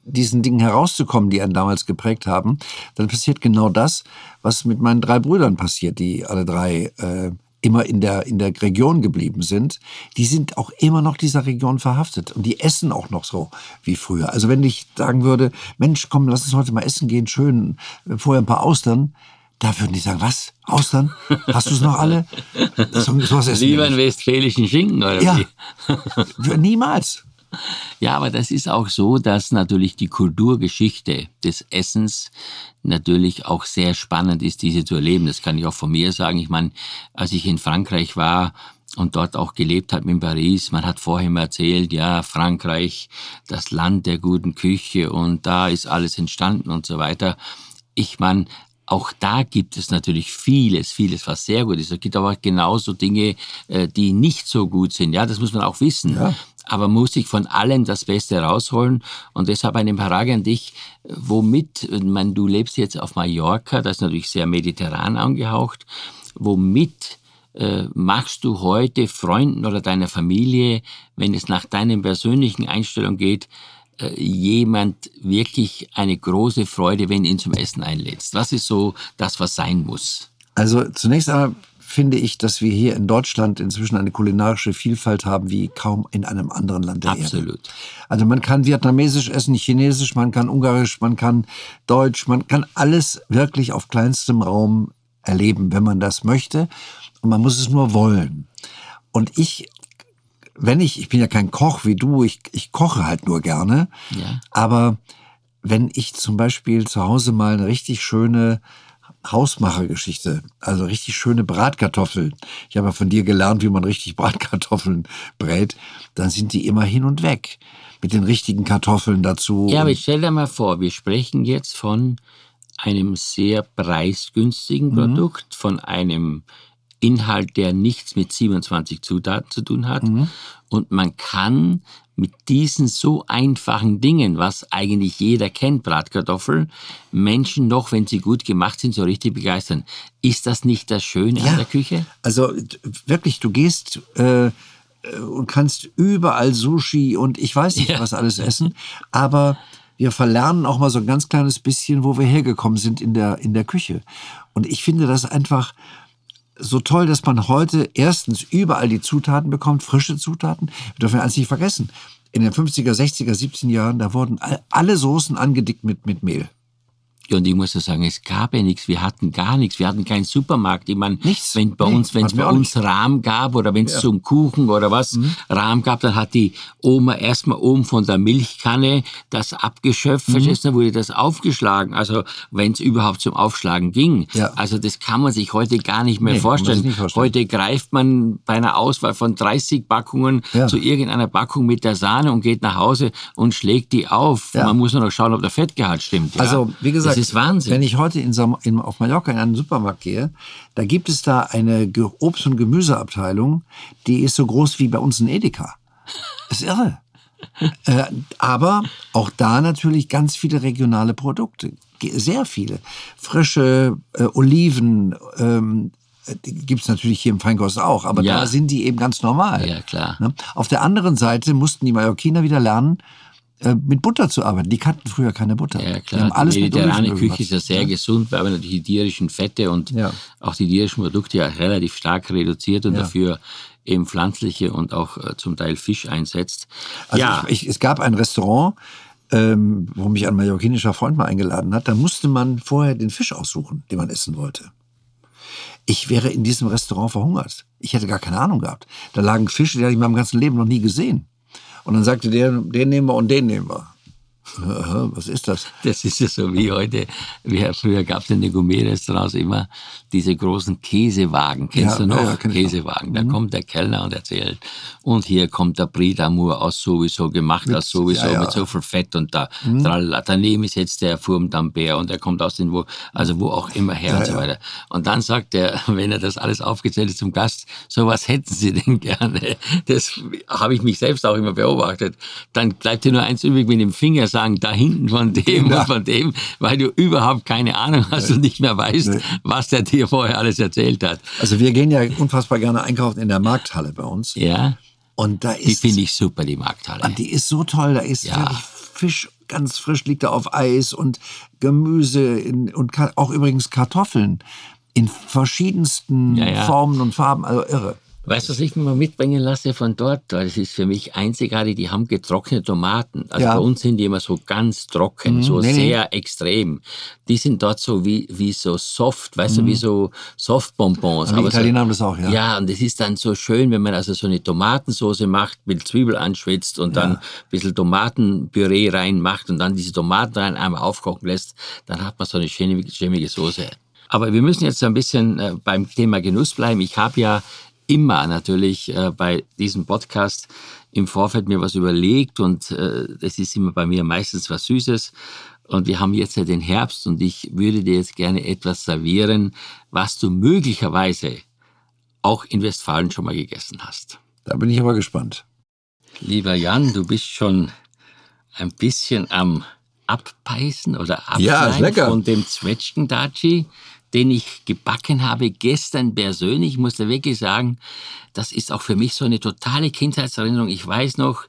S4: diesen Dingen herauszukommen, die einen damals geprägt haben, dann passiert genau das, was mit meinen drei Brüdern passiert, die alle drei äh, immer in der, in der Region geblieben sind, die sind auch immer noch dieser Region verhaftet und die essen auch noch so wie früher. Also wenn ich sagen würde, Mensch, komm, lass uns heute mal essen gehen, schön, äh, vorher ein paar Austern, da würden die sagen, was? Austern? Hast du es noch alle?
S3: So, sowas essen Lieber einen westfälischen Schinken, oder
S4: ja. wie? Niemals.
S3: Ja, aber das ist auch so, dass natürlich die Kulturgeschichte des Essens natürlich auch sehr spannend ist, diese zu erleben. Das kann ich auch von mir sagen. Ich meine, als ich in Frankreich war, und dort auch gelebt hat in Paris. Man hat immer erzählt, ja, Frankreich, das Land der guten Küche und da ist alles entstanden und so weiter. Ich meine, auch da gibt es natürlich vieles, vieles, was sehr gut ist. Es gibt aber genauso Dinge, äh, die nicht so gut sind. Ja, das muss man auch wissen. Ja. Aber muss sich von allem das Beste rausholen. Und deshalb eine Frage an dich, womit, man, du lebst jetzt auf Mallorca, das ist natürlich sehr mediterran angehaucht, womit äh, machst du heute Freunden oder deiner Familie, wenn es nach deinen persönlichen Einstellungen geht, äh, jemand wirklich eine große Freude, wenn ihn zum Essen einlädst? Was ist so das, was sein muss?
S4: Also zunächst einmal finde ich, dass wir hier in Deutschland inzwischen eine kulinarische Vielfalt haben wie kaum in einem anderen Land der
S3: Absolut. Erde.
S4: Also man kann vietnamesisch essen, chinesisch, man kann ungarisch, man kann deutsch, man kann alles wirklich auf kleinstem Raum erleben, wenn man das möchte. Und man muss es nur wollen. Und ich wenn ich, ich bin ja kein Koch wie du, ich, ich koche halt nur gerne. Ja. Aber wenn ich zum Beispiel zu Hause mal eine richtig schöne Hausmachergeschichte, also richtig schöne Bratkartoffeln. Ich habe ja von dir gelernt, wie man richtig Bratkartoffeln brät. Dann sind die immer hin und weg mit den richtigen Kartoffeln dazu.
S3: Ja, aber stell dir mal vor, wir sprechen jetzt von einem sehr preisgünstigen mhm. Produkt, von einem Inhalt, der nichts mit 27 Zutaten zu tun hat. Mhm. Und man kann mit diesen so einfachen Dingen, was eigentlich jeder kennt, Bratkartoffeln, Menschen noch, wenn sie gut gemacht sind, so richtig begeistern. Ist das nicht das Schöne ja, an der Küche?
S4: Also wirklich, du gehst äh, und kannst überall Sushi und ich weiß nicht, ja. was alles essen, aber wir verlernen auch mal so ein ganz kleines bisschen, wo wir hergekommen sind in der, in der Küche. Und ich finde das einfach so toll, dass man heute erstens überall die Zutaten bekommt, frische Zutaten. Wir dürfen eins nicht vergessen. In den 50er, 60er, 70er Jahren, da wurden alle Soßen angedickt mit, mit Mehl.
S3: Und ich muss ja sagen, es gab ja nichts, wir hatten gar nichts, wir hatten keinen Supermarkt. Ich meine, nichts. wenn bei nee, uns, wenn es bei uns Rahm gab oder wenn es ja. zum Kuchen oder was mhm. Rahm gab, dann hat die Oma erstmal oben von der Milchkanne das abgeschöpft, mhm. verstehst dann wurde das aufgeschlagen, also wenn es überhaupt zum Aufschlagen ging. Ja. Also das kann man sich heute gar nicht mehr nee, vorstellen. Nicht vorstellen. Heute greift man bei einer Auswahl von 30 Packungen ja. zu irgendeiner Packung mit der Sahne und geht nach Hause und schlägt die auf. Man muss nur noch schauen, ob der Fettgehalt stimmt.
S4: Also, wie gesagt, ist Wahnsinn. Wenn ich heute in, in, auf Mallorca in einen Supermarkt gehe, da gibt es da eine Obst- und Gemüseabteilung, die ist so groß wie bei uns ein Edeka. Das ist irre. äh, aber auch da natürlich ganz viele regionale Produkte. Sehr viele. Frische äh, Oliven, ähm, gibt es natürlich hier im Feinkost auch, aber ja. da sind die eben ganz normal.
S3: Ja, klar.
S4: Ne? Auf der anderen Seite mussten die Mallorquiner wieder lernen, äh, mit Butter zu arbeiten. Die kannten früher keine Butter.
S3: Ja, klar. Die, alles die mediterrane Küche ist ja sehr ja. gesund, weil man natürlich die tierischen Fette und ja. auch die tierischen Produkte ja relativ stark reduziert und ja. dafür eben pflanzliche und auch äh, zum Teil Fisch einsetzt.
S4: Also ja. Ich, ich, es gab ein Restaurant, ähm, wo mich ein mallorquinischer Freund mal eingeladen hat. Da musste man vorher den Fisch aussuchen, den man essen wollte. Ich wäre in diesem Restaurant verhungert. Ich hätte gar keine Ahnung gehabt. Da lagen Fische, die hatte ich in meinem ganzen Leben noch nie gesehen. Und dann sagte der, den nehmen wir und den nehmen wir. Was ist das?
S3: Das ist ja so wie heute. Wie früher gab es in den Gourmet-Restaurants immer diese großen Käsewagen. Kennst ja, du noch? Ja, Käsewagen. Da mhm. kommt der Kellner und erzählt. Und hier kommt der Brie d'Amour aus sowieso, gemacht mit, aus sowieso, ja, mit so viel Fett und da. Mhm. Daneben ist jetzt der Fourme d'Ambert und der kommt aus den, wo, also wo auch immer her und so weiter. Und dann sagt er, wenn er das alles aufgezählt ist zum Gast, so was hätten Sie denn gerne? Das habe ich mich selbst auch immer beobachtet. Dann bleibt dir nur eins übrig mit dem Finger sagen, sagen, da hinten von dem ja. und von dem, weil du überhaupt keine Ahnung hast nee. und nicht mehr weißt, nee. was der dir vorher alles erzählt hat.
S4: Also wir gehen ja unfassbar gerne einkaufen in der Markthalle bei uns.
S3: Ja.
S4: Und da ist.
S3: Die finde ich super, die Markthalle.
S4: Und die ist so toll. Da ist ja. Fisch ganz frisch, liegt da auf Eis und Gemüse in, und auch übrigens Kartoffeln in verschiedensten ja, ja. Formen und Farben. Also irre.
S3: Weißt du, was ich mir mal mitbringen lasse von dort? Das ist für mich einzigartig, die haben getrocknete Tomaten. Also ja. bei uns sind die immer so ganz trocken, mhm, so nee, sehr nee. extrem. Die sind dort so wie, wie so soft, weißt mhm. du, wie so Softbonbons.
S4: Aber die Italiener
S3: so,
S4: haben das auch, ja.
S3: Ja, und es ist dann so schön, wenn man also so eine Tomatensauce macht, mit Zwiebel anschwitzt und ja. dann ein bisschen Tomatenpüree reinmacht und dann diese Tomaten rein einmal aufkochen lässt, dann hat man so eine schämige Soße. Aber wir müssen jetzt ein bisschen äh, beim Thema Genuss bleiben. Ich habe ja immer natürlich äh, bei diesem Podcast im Vorfeld mir was überlegt und äh, das ist immer bei mir meistens was Süßes. Und wir haben jetzt ja den Herbst und ich würde dir jetzt gerne etwas servieren, was du möglicherweise auch in Westfalen schon mal gegessen hast.
S4: Da bin ich aber gespannt.
S3: Lieber Jan, du bist schon ein bisschen am Abbeißen oder
S4: Ja,
S3: Abschneiden
S4: lecker.
S3: von dem Zwetschgendatschi, den ich gebacken habe gestern persönlich. Ich muss da wirklich sagen, das ist auch für mich so eine totale Kindheitserinnerung. Ich weiß noch,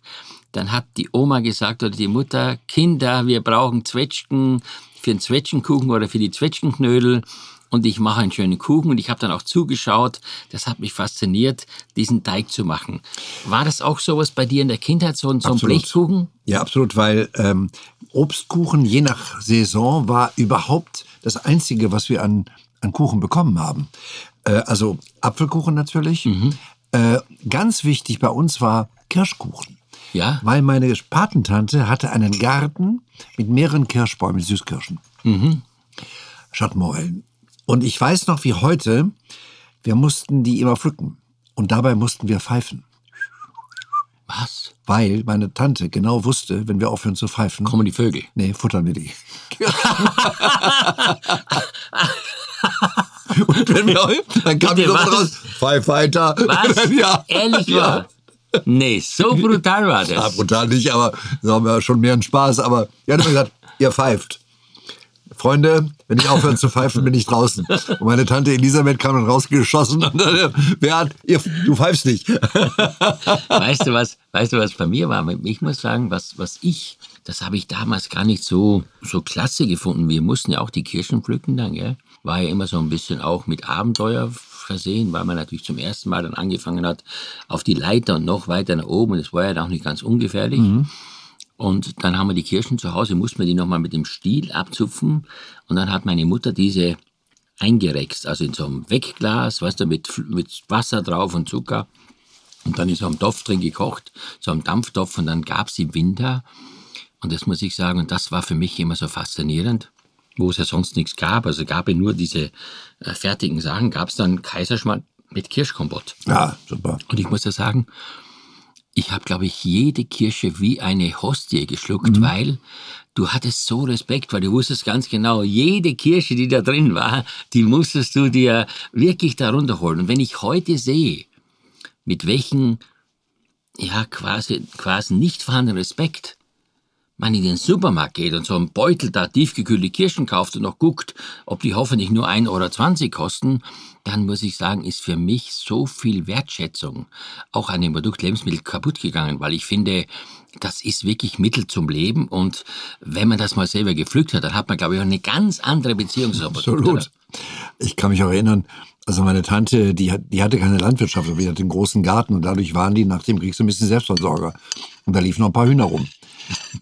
S3: dann hat die Oma gesagt oder die Mutter, Kinder, wir brauchen Zwetschgen für den Zwetschgenkuchen oder für die Zwetschgenknödel. Und ich mache einen schönen Kuchen und ich habe dann auch zugeschaut. Das hat mich fasziniert, diesen Teig zu machen. War das auch sowas bei dir in der Kindheit, so ein, so ein. Blechkuchen?
S4: Ja, absolut, weil ähm, Obstkuchen je nach Saison war überhaupt das Einzige, was wir an, an Kuchen bekommen haben. Äh, also Apfelkuchen natürlich. Äh, ganz wichtig bei uns war Kirschkuchen.
S3: Ja.
S4: Weil meine Patentante hatte einen Garten mit mehreren Kirschbäumen, Süßkirschen. Schattenmorellen. Und ich weiß noch wie heute, wir mussten die immer pflücken. Und dabei mussten wir pfeifen.
S3: Was?
S4: Weil meine Tante genau wusste, wenn wir aufhören zu pfeifen,
S3: Kommen die Vögel?
S4: nee, futtern wir die. Und wenn wir, dann kam die
S3: Bitte, was?
S4: raus, pfeif weiter.
S3: Was?
S4: ja.
S3: Ehrlich
S4: ja.
S3: wahr? Nee, so brutal war
S4: Ja,
S3: das.
S4: brutal nicht, aber da haben wir schon mehr einen Spaß. Aber die hat gesagt, ihr pfeift. Freunde, wenn ich aufhöre zu pfeifen, bin ich draußen. Und meine Tante Elisabeth kam dann rausgeschossen und dann, wer hat, ihr, du pfeifst nicht.
S3: Weißt du was, weißt du was bei mir war? Ich muss sagen, was, was ich, das habe ich damals gar nicht so, so klasse gefunden. Wir mussten ja auch die Kirschen pflücken dann, gell? War ja immer so ein bisschen auch mit Abenteuer versehen, weil man natürlich zum ersten Mal dann angefangen hat auf die Leiter und noch weiter nach oben. Und das war ja auch nicht ganz ungefährlich. Und dann haben wir die Kirschen zu Hause, mussten wir die nochmal mit dem Stiel abzupfen. Und dann hat meine Mutter diese eingerext, also in so einem Wegglas, weißt du, mit, mit Wasser drauf und Zucker. Und dann ist so ein Topf drin gekocht, so ein Dampftopf. Und dann gab's im Winter, und das muss ich sagen, und das war für mich immer so faszinierend, wo es ja sonst nichts gab. Also gab es nur diese äh, fertigen Sachen, gab's dann Kaiserschmarrn mit Kirschkompott.
S4: Ja, super.
S3: Und ich muss ja sagen, ich habe, glaube ich, jede Kirsche wie eine Hostie geschluckt, weil du hattest so Respekt, weil du wusstest ganz genau, jede Kirsche, die da drin war, die musstest du dir wirklich da runterholen. Und wenn ich heute sehe, mit welchen, ja, quasi, quasi nicht vorhandenen Respekt man in den Supermarkt geht und so einen Beutel da tiefgekühlte Kirschen kauft und noch guckt, ob die hoffentlich nur 1,20 Euro kosten, dann muss ich sagen, ist für mich so viel Wertschätzung auch an dem Produkt Lebensmittel kaputt gegangen, weil ich finde, das ist wirklich Mittel zum Leben und wenn man das mal selber gepflückt hat, dann hat man, glaube ich, auch eine ganz andere Beziehung zu.
S4: Absolut.
S3: oder?
S4: Ich kann mich auch erinnern, also meine Tante, die, hat, die hatte keine Landwirtschaft, aber die hatte einen großen Garten und dadurch waren die nach dem Krieg so ein bisschen Selbstversorger. Und da liefen noch ein paar Hühner rum.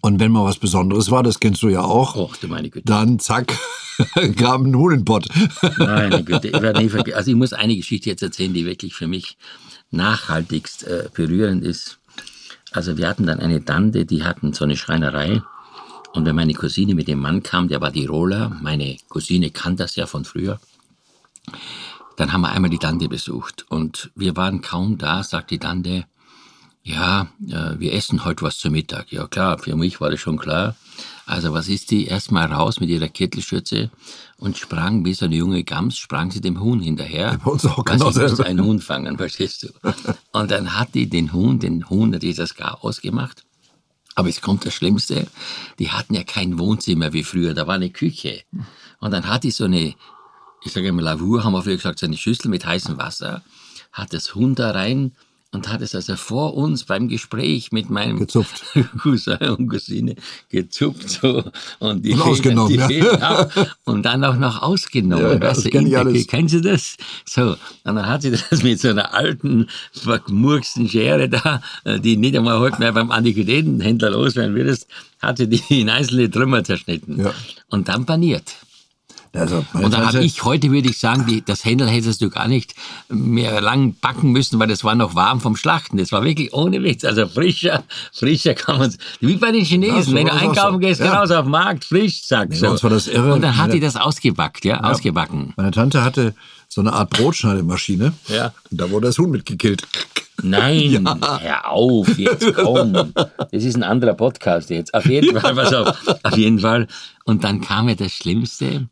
S4: Und wenn mal was Besonderes war, das kennst du ja auch,
S3: Och, du meine Güte.
S4: dann zack, kam ein Huhn in Pott.
S3: Meine Güte, ich werde nie vergessen. Also ich muss eine Geschichte jetzt erzählen, die wirklich für mich nachhaltigst äh, berührend ist. Also wir hatten dann eine Tante, die hatten so eine Schreinerei. Und wenn meine Cousine mit dem Mann kam, der war Tiroler, meine Cousine kannte das ja von früher, dann haben wir einmal die Tante besucht. Und wir waren kaum da, sagt die Tante, ja, äh, wir essen heute was zu Mittag. Ja klar, für mich war das schon klar. Also was ist die? Erstmal raus mit ihrer Kittelschürze und sprang wie so eine junge Gams, sprang sie dem Huhn hinterher.
S4: Bei uns auch genau
S3: ich musste
S4: selber.
S3: einen Huhn fangen, verstehst du? Und dann hat die den Huhn, den Huhn die das gar ausgemacht. Aber jetzt kommt das Schlimmste. Die hatten ja kein Wohnzimmer wie früher, da war eine Küche. Und dann hat die so eine, ich sage immer Lavur, haben wir früher gesagt, so eine Schüssel mit heißem Wasser, hat das Huhn da rein und hat es also vor uns beim Gespräch mit meinem
S4: Gezupft.
S3: Cousin und Cousine gezupft so und die
S4: Und ausgenommen,
S3: die
S4: ja.
S3: Federn ab und dann auch noch ausgenommen.
S4: Ja, ja, das kenn ich alles.
S3: Kennst du das? So, und dann hat sie das mit so einer alten, vermurksten Schere da, äh, die nicht einmal heute mehr beim Antiquitätenhändler loswerden würdest, hat sie die in einzelne Trümmer zerschnitten
S4: Ja.
S3: und dann paniert.
S4: Also
S3: Und dann habe ich, heute würde ich sagen, die, das Händel hättest du gar nicht mehr lang backen müssen, weil das war noch warm vom Schlachten. Das war wirklich ohne Witz. Also frischer, frischer kann man Wie bei den
S4: Ja,
S3: Chinesen.
S4: so
S3: Wenn du einkaufen
S4: so.
S3: gehst,
S4: Ja.
S3: raus auf den Markt, frisch, zack.
S4: bei
S3: so. Und dann hat die das ausgebackt, ja, ausgebacken.
S4: Meine Tante hatte so eine Art Brotschneidemaschine.
S3: Ja.
S4: Und da wurde das Huhn mitgekillt.
S3: Nein, ja. hör auf, jetzt komm. Das ist ein anderer Podcast jetzt. Auf jeden Fall, pass auf, auf jeden Fall. Und dann kam ja das Schlimmste,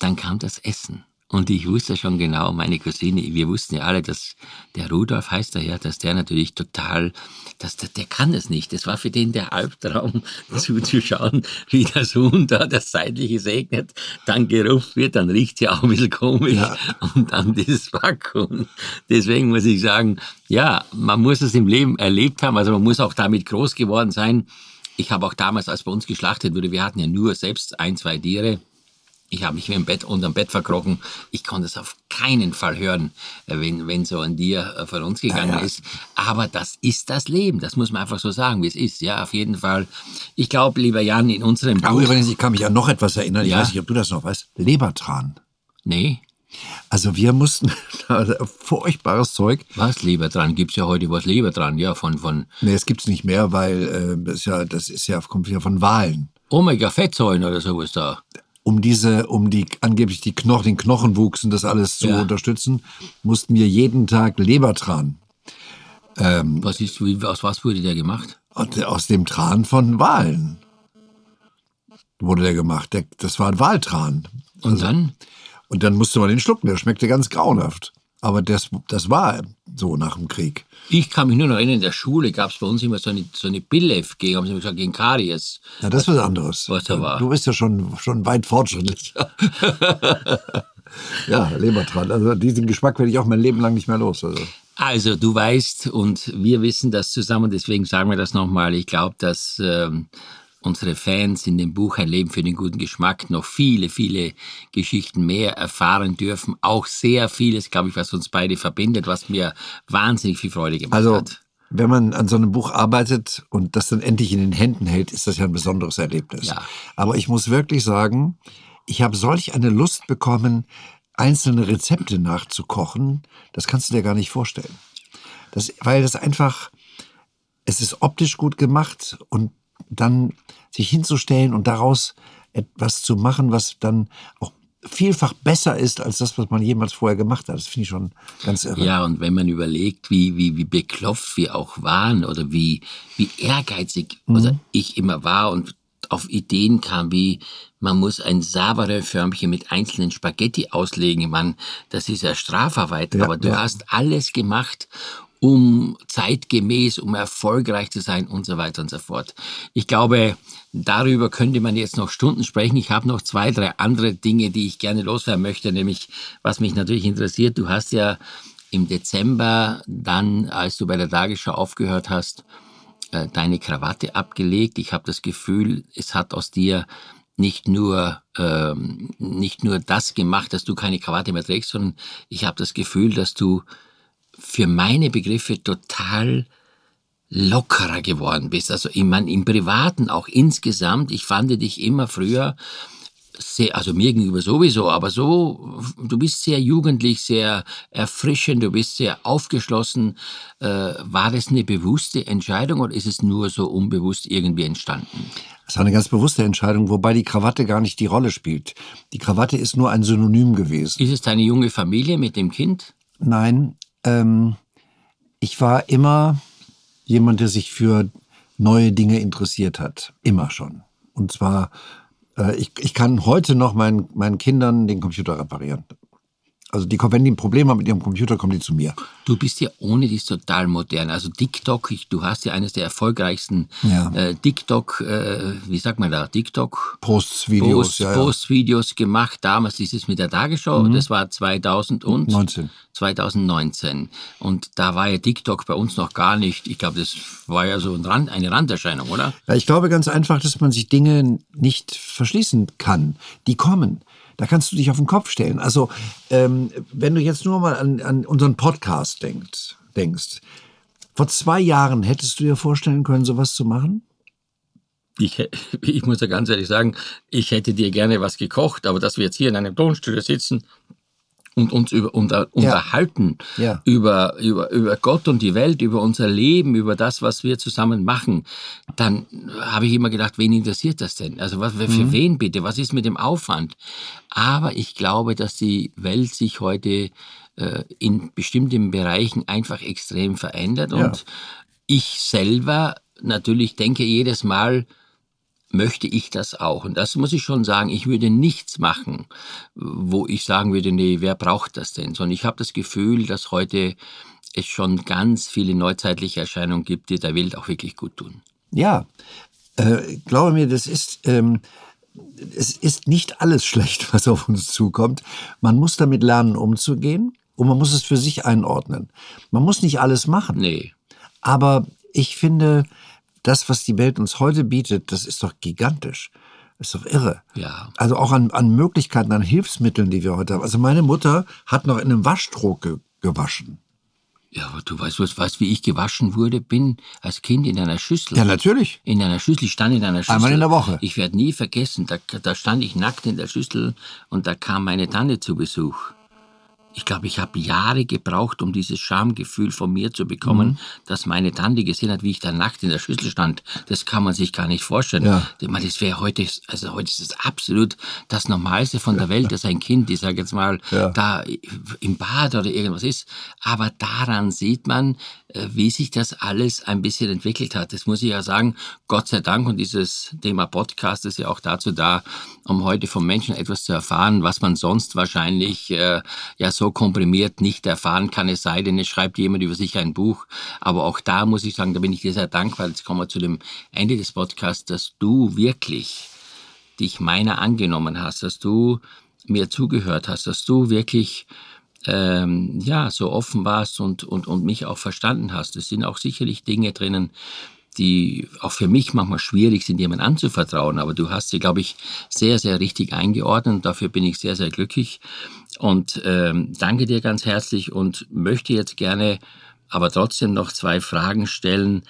S3: dann kam das Essen. Und ich wusste schon genau, meine Cousine, wir wussten ja alle, dass der Rudolf heißt er ja, dass der natürlich total, dass der, der kann es nicht. Das war für den der Albtraum, zuzuschauen, wie das Huhn da das Seitliche segnet, dann gerupft wird, dann riecht ja auch ein bisschen komisch ja. und dann dieses Vakuum. Deswegen muss ich sagen, ja, man muss es im Leben erlebt haben, also man muss auch damit groß geworden sein. Ich habe auch damals, als bei uns geschlachtet wurde, wir hatten ja nur selbst ein, zwei Tiere, ich habe mich im Bett unterm Bett verkrochen. Ich konnte es auf keinen Fall hören, wenn, wenn so an dir äh, von uns gegangen ja, ja. ist. Aber das ist das Leben. Das muss man einfach so sagen, wie es ist. Ja, auf jeden Fall. Ich glaube, lieber Jan, in unserem Buch.
S4: Aber übrigens, ich kann mich an noch etwas erinnern. Ich weiß nicht, ob du das noch weißt. Lebertran.
S3: Nee.
S4: Also wir mussten furchtbares Zeug.
S3: Was Lebertran? Gibt's ja heute was Lebertran, ja, von von.
S4: Nee, es gibt's nicht mehr, weil äh, das ist ja das ist ja kommt ja von Wahlen.
S3: Omega-Fettsäuren oder sowas da
S4: um diese, um die angeblich die Knochen, den Knochenwuchs und das alles zu ja. unterstützen, mussten wir jeden Tag Lebertran.
S3: Ähm, was ist, wie, aus was wurde der gemacht?
S4: Aus dem Tran von Walen wurde der gemacht. Der, das war ein Waltran.
S3: Und also, dann?
S4: Und dann musste man den schlucken. Der schmeckte ganz grauenhaft. Aber das, das war so nach dem Krieg.
S3: Ich kann mich nur noch erinnern, in der Schule gab es bei uns immer so eine, so eine Billev gegen, haben sie gesagt, gegen Karies.
S4: Ja, das ist was anderes.
S3: Was da war.
S4: Du bist ja schon, schon weit fortschrittlich. ja, Lebertran. Also diesen Geschmack werde ich auch mein Leben lang nicht mehr los. Also.
S3: Also du weißt und wir wissen das zusammen, deswegen sagen wir das nochmal. Ich glaube, dass ähm, unsere Fans in dem Buch Ein Leben für den guten Geschmack noch viele, viele Geschichten mehr erfahren dürfen. Auch sehr vieles, glaube ich, was uns beide verbindet, was mir wahnsinnig viel Freude gemacht
S4: also,
S3: hat.
S4: Wenn man an so einem Buch arbeitet und das dann endlich in den Händen hält, ist das ja ein besonderes Erlebnis. Ja. Aber ich muss wirklich sagen, ich habe solch eine Lust bekommen, einzelne Rezepte nachzukochen. Das kannst du dir gar nicht vorstellen. Das, weil das einfach, es ist optisch gut gemacht und dann sich hinzustellen und daraus etwas zu machen, was dann auch vielfach besser ist als das, was man jemals vorher gemacht hat. Das finde ich schon ganz irre.
S3: Ja, und wenn man überlegt, wie, wie, wie beklopft wir auch waren oder wie, wie ehrgeizig mhm. oder ich immer war und auf Ideen kam, wie man muss ein Savare-Förmchen mit einzelnen Spaghetti auslegen. Man, das ist ja Strafarbeit, ja, aber du ja. hast alles gemacht, um zeitgemäß, um erfolgreich zu sein und so weiter und so fort. Ich glaube, darüber könnte man jetzt noch Stunden sprechen. Ich habe noch zwei, drei andere Dinge, die ich gerne loswerden möchte, nämlich was mich natürlich interessiert. Du hast ja im Dezember dann, als du bei der Tagesschau aufgehört hast, äh, deine Krawatte abgelegt. Ich habe das Gefühl, es hat aus dir nicht nur ähm, nicht nur das gemacht, dass du keine Krawatte mehr trägst, sondern ich habe das Gefühl, dass du für meine Begriffe total lockerer geworden bist. Also ich meine, im Privaten auch insgesamt. Ich fand dich immer früher sehr, also mir gegenüber sowieso, aber so, du bist sehr jugendlich, sehr erfrischend, du bist sehr aufgeschlossen. Äh, war das eine bewusste Entscheidung oder ist es nur so unbewusst irgendwie entstanden?
S4: Es war eine ganz bewusste Entscheidung, wobei die Krawatte gar nicht die Rolle spielt. Die Krawatte ist nur ein Synonym gewesen.
S3: Ist es deine junge Familie mit dem Kind?
S4: Nein, ähm, ich war immer jemand, der sich für neue Dinge interessiert hat. Immer schon. Und zwar, äh, ich, ich kann heute noch meinen, meinen Kindern den Computer reparieren. Also die, wenn die ein Problem haben mit ihrem Computer, kommen die zu mir.
S3: Du bist ja ohne dies total modern. Also TikTok, ich, du hast ja eines der erfolgreichsten ja. äh, TikTok, äh, wie sagt man da, TikTok
S4: Posts-Videos
S3: Post, ja, ja. Gemacht. Damals dieses mit der Tagesschau, mhm. das war 2019. 2019. Und da war ja TikTok bei uns noch gar nicht. Ich glaube, das war ja so ein Rand, eine Randerscheinung, oder?
S4: Ja, ich glaube ganz einfach, dass man sich Dinge nicht verschließen kann. Die kommen. Da kannst du dich auf den Kopf stellen. Also, ähm, wenn du jetzt nur mal an, an unseren Podcast denkst, denkst, vor zwei Jahren hättest du dir vorstellen können, sowas zu machen?
S3: Ich, ich muss ja ganz ehrlich sagen, ich hätte dir gerne was gekocht, aber dass wir jetzt hier in einem Tonstudio sitzen und uns über, unter, unterhalten
S4: Ja.
S3: über, über, über Gott und die Welt, über unser Leben, über das, was wir zusammen machen, dann habe ich immer gedacht, wen interessiert das denn? Also was, für
S4: Mhm.
S3: wen bitte? Was ist mit dem Aufwand? Aber ich glaube, dass die Welt sich heute äh, in bestimmten Bereichen einfach extrem verändert
S4: Ja.
S3: und ich selber natürlich denke jedes Mal, möchte ich das auch. Und das muss ich schon sagen, ich würde nichts machen, wo ich sagen würde, nee, wer braucht das denn? Sondern ich habe das Gefühl, dass heute es schon ganz viele neuzeitliche Erscheinungen gibt, die der Welt auch wirklich gut tun.
S4: Ja, äh, glaube mir, das ist, ähm, es ist nicht alles schlecht, was auf uns zukommt. Man muss damit lernen, umzugehen und man muss es für sich einordnen. Man muss nicht alles machen.
S3: Nee.
S4: Aber ich finde, das, was die Welt uns heute bietet, das ist doch gigantisch. Das ist doch irre.
S3: Ja.
S4: Also auch an, an Möglichkeiten, an Hilfsmitteln, die wir heute haben. Also meine Mutter hat noch in einem Waschtrog ge gewaschen.
S3: Ja, aber du weißt, was, weißt, wie ich gewaschen wurde, bin als Kind in einer Schüssel.
S4: Ja, natürlich.
S3: In einer Schüssel, ich stand in einer Schüssel.
S4: Einmal in der Woche.
S3: Ich werde nie vergessen, da, da stand ich nackt in der Schüssel und da kam meine Tante zu Besuch. Ich glaube, ich habe Jahre gebraucht, um dieses Schamgefühl von mir zu bekommen,
S4: Mhm.
S3: dass meine Tante gesehen hat, wie ich da nackt in der Schüssel stand. Das kann man sich gar nicht vorstellen.
S4: Ja.
S3: Ich meine, das wäre heute, also heute ist es absolut das Normalste von der Welt, dass ein Kind, ich sage jetzt mal,
S4: Ja.
S3: da im Bad oder irgendwas ist. Aber daran sieht man, äh, wie sich das alles ein bisschen entwickelt hat. Das muss ich ja sagen, Gott sei Dank. Und dieses Thema Podcast ist ja auch dazu da, um heute vom Menschen etwas zu erfahren, was man sonst wahrscheinlich äh, ja so komprimiert nicht erfahren kann, es sei denn, es schreibt jemand über sich ein Buch. Aber auch da muss ich sagen, da bin ich dir sehr dankbar. Jetzt kommen wir zu dem Ende des Podcasts, dass du wirklich dich meiner angenommen hast, dass du mir zugehört hast, dass du wirklich ähm, ja so offen warst und, und, und mich auch verstanden hast. Es sind auch sicherlich Dinge drinnen, die auch für mich manchmal schwierig sind, jemand anzuvertrauen. Aber du hast sie, glaube ich, sehr, sehr richtig eingeordnet dafür bin ich sehr, sehr glücklich. Und ähm, danke dir ganz herzlich und möchte jetzt gerne aber trotzdem noch zwei Fragen stellen,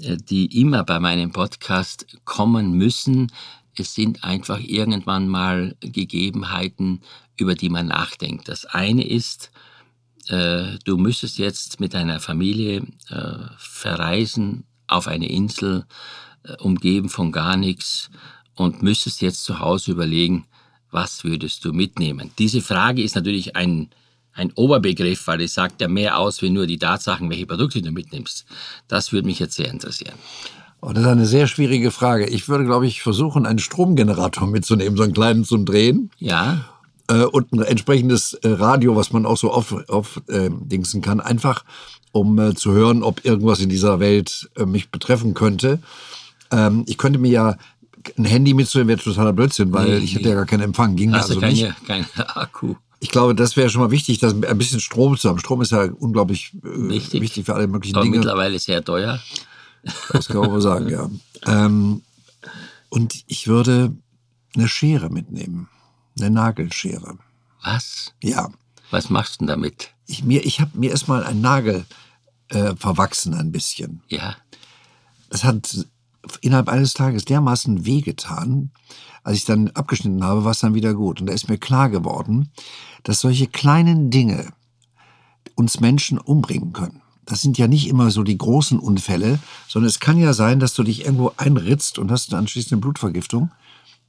S3: äh, die immer bei meinem Podcast kommen müssen. Es sind einfach irgendwann mal Gegebenheiten, über die man nachdenkt. Das eine ist, äh, du müsstest jetzt mit deiner Familie äh, verreisen auf eine Insel, äh, umgeben von gar nichts und müsstest jetzt zu Hause überlegen, was würdest du mitnehmen? Diese Frage ist natürlich ein, ein Oberbegriff, weil es sagt ja mehr aus, wie nur die Tatsachen, welche Produkte du mitnimmst. Das würde mich jetzt sehr interessieren.
S4: Oh, das ist eine sehr schwierige Frage. Ich würde, glaube ich, versuchen, einen Stromgenerator mitzunehmen, so einen kleinen zum Drehen.
S3: Ja,
S4: Äh, und ein entsprechendes äh, Radio, was man auch so auf, auf äh, dingsen kann, einfach um äh, zu hören, ob irgendwas in dieser Welt äh, mich betreffen könnte. Ähm, ich könnte mir ja ein Handy mitzunehmen, wäre totaler Blödsinn, weil
S3: Nee,
S4: ich hätte ja gar keinen Empfang, ging
S3: hast
S4: also
S3: du
S4: nicht.
S3: keine, kein Akku.
S4: Ich glaube, das wäre schon mal wichtig, dass ein bisschen Strom zu haben. Strom ist ja unglaublich äh,
S3: Wichtig.
S4: wichtig für alle möglichen
S3: Aber
S4: Dinge.
S3: mittlerweile sehr teuer.
S4: Das kann man wohl sagen, ja. Ähm, und ich würde eine Schere mitnehmen. Eine Nagelschere.
S3: Was?
S4: Ja.
S3: Was machst du denn damit?
S4: Ich, mir, ich habe mir erstmal ein Nagel äh, verwachsen ein bisschen.
S3: Ja,
S4: Das hat innerhalb eines Tages dermaßen wehgetan. Als ich dann abgeschnitten habe, war es dann wieder gut. Und da ist mir klar geworden, dass solche kleinen Dinge uns Menschen umbringen können. Das sind ja nicht immer so die großen Unfälle, sondern es kann ja sein, dass du dich irgendwo einritzt und hast anschließend eine Blutvergiftung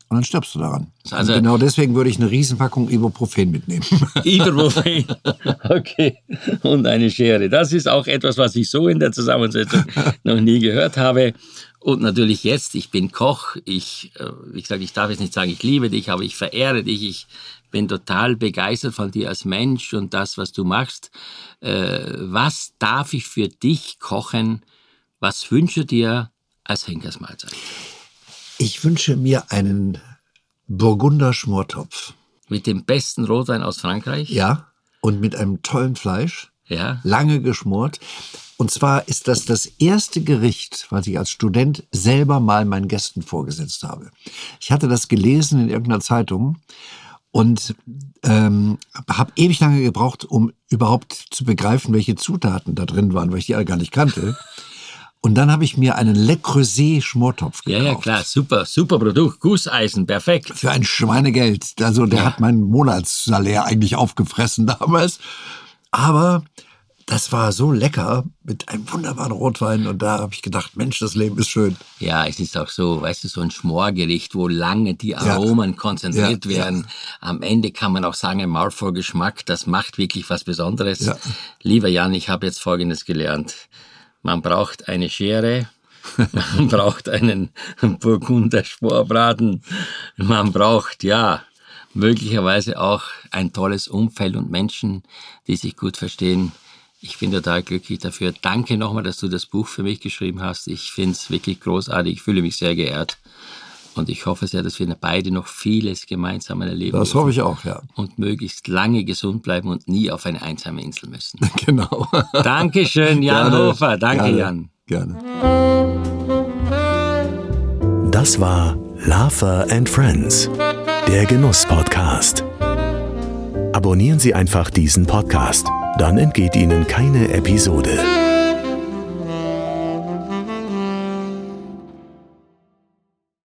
S4: und dann stirbst du daran.
S3: Also-
S4: und genau deswegen würde ich eine Riesenpackung Ibuprofen mitnehmen.
S3: Ibuprofen. Okay. Und eine Schere. Das ist auch etwas, was ich so in der Zusammensetzung noch nie gehört habe. Und natürlich jetzt, ich bin Koch. Ich, äh, wie gesagt, ich darf jetzt nicht sagen, ich liebe dich, aber ich verehre dich. Ich bin total begeistert von dir als Mensch und das, was du machst. Äh, Was darf ich für dich kochen? Was wünsche dir als Henkersmahlzeit?
S4: Ich wünsche mir einen Burgunder Schmortopf.
S3: Mit dem besten Rotwein aus Frankreich?
S4: Ja. Und mit einem tollen Fleisch.
S3: Ja.
S4: lange geschmort. Und zwar ist das das erste Gericht, was ich als Student selber mal meinen Gästen vorgesetzt habe. Ich hatte das gelesen in irgendeiner Zeitung und ähm, habe ewig lange gebraucht, um überhaupt zu begreifen, welche Zutaten da drin waren, weil ich die alle gar nicht kannte. Und dann habe ich mir einen Le Creuset Schmortopf
S3: Ja,
S4: gekauft.
S3: ja, klar, super, super Produkt, Gusseisen, perfekt.
S4: Für ein Schweinegeld. Also der
S3: Ja.
S4: hat mein Monatssalär eigentlich aufgefressen damals. Aber das war so lecker mit einem wunderbaren Rotwein. Und da habe ich gedacht, Mensch, das Leben ist schön.
S3: Ja, es ist auch so, weißt du, so ein Schmorgericht, wo lange die Aromen konzentriert
S4: Ja,
S3: werden. Am Ende kann man auch sagen, ein Maulvollgeschmack, das macht wirklich was Besonderes.
S4: Ja.
S3: Lieber Jan, ich habe jetzt Folgendes gelernt. Man braucht eine Schere, man braucht einen Burgunder Sporbraten, man braucht, ja, möglicherweise auch ein tolles Umfeld und Menschen, die sich gut verstehen. Ich bin total glücklich dafür. Danke nochmal, dass du das Buch für mich geschrieben hast. Ich finde es wirklich großartig. Ich fühle mich sehr geehrt. Und ich hoffe sehr, dass wir beide noch vieles gemeinsam erleben.
S4: Das hoffe ich auch, ja.
S3: Und möglichst lange gesund bleiben und nie auf eine einsame Insel müssen.
S4: Genau.
S3: Dankeschön, Jan
S4: Gerne,
S3: Hofer. Danke,
S4: gerne,
S3: Jan.
S4: Gerne.
S1: Das war Laffer and Friends, der Genuss-Podcast. Abonnieren Sie einfach diesen Podcast, dann entgeht Ihnen keine Episode.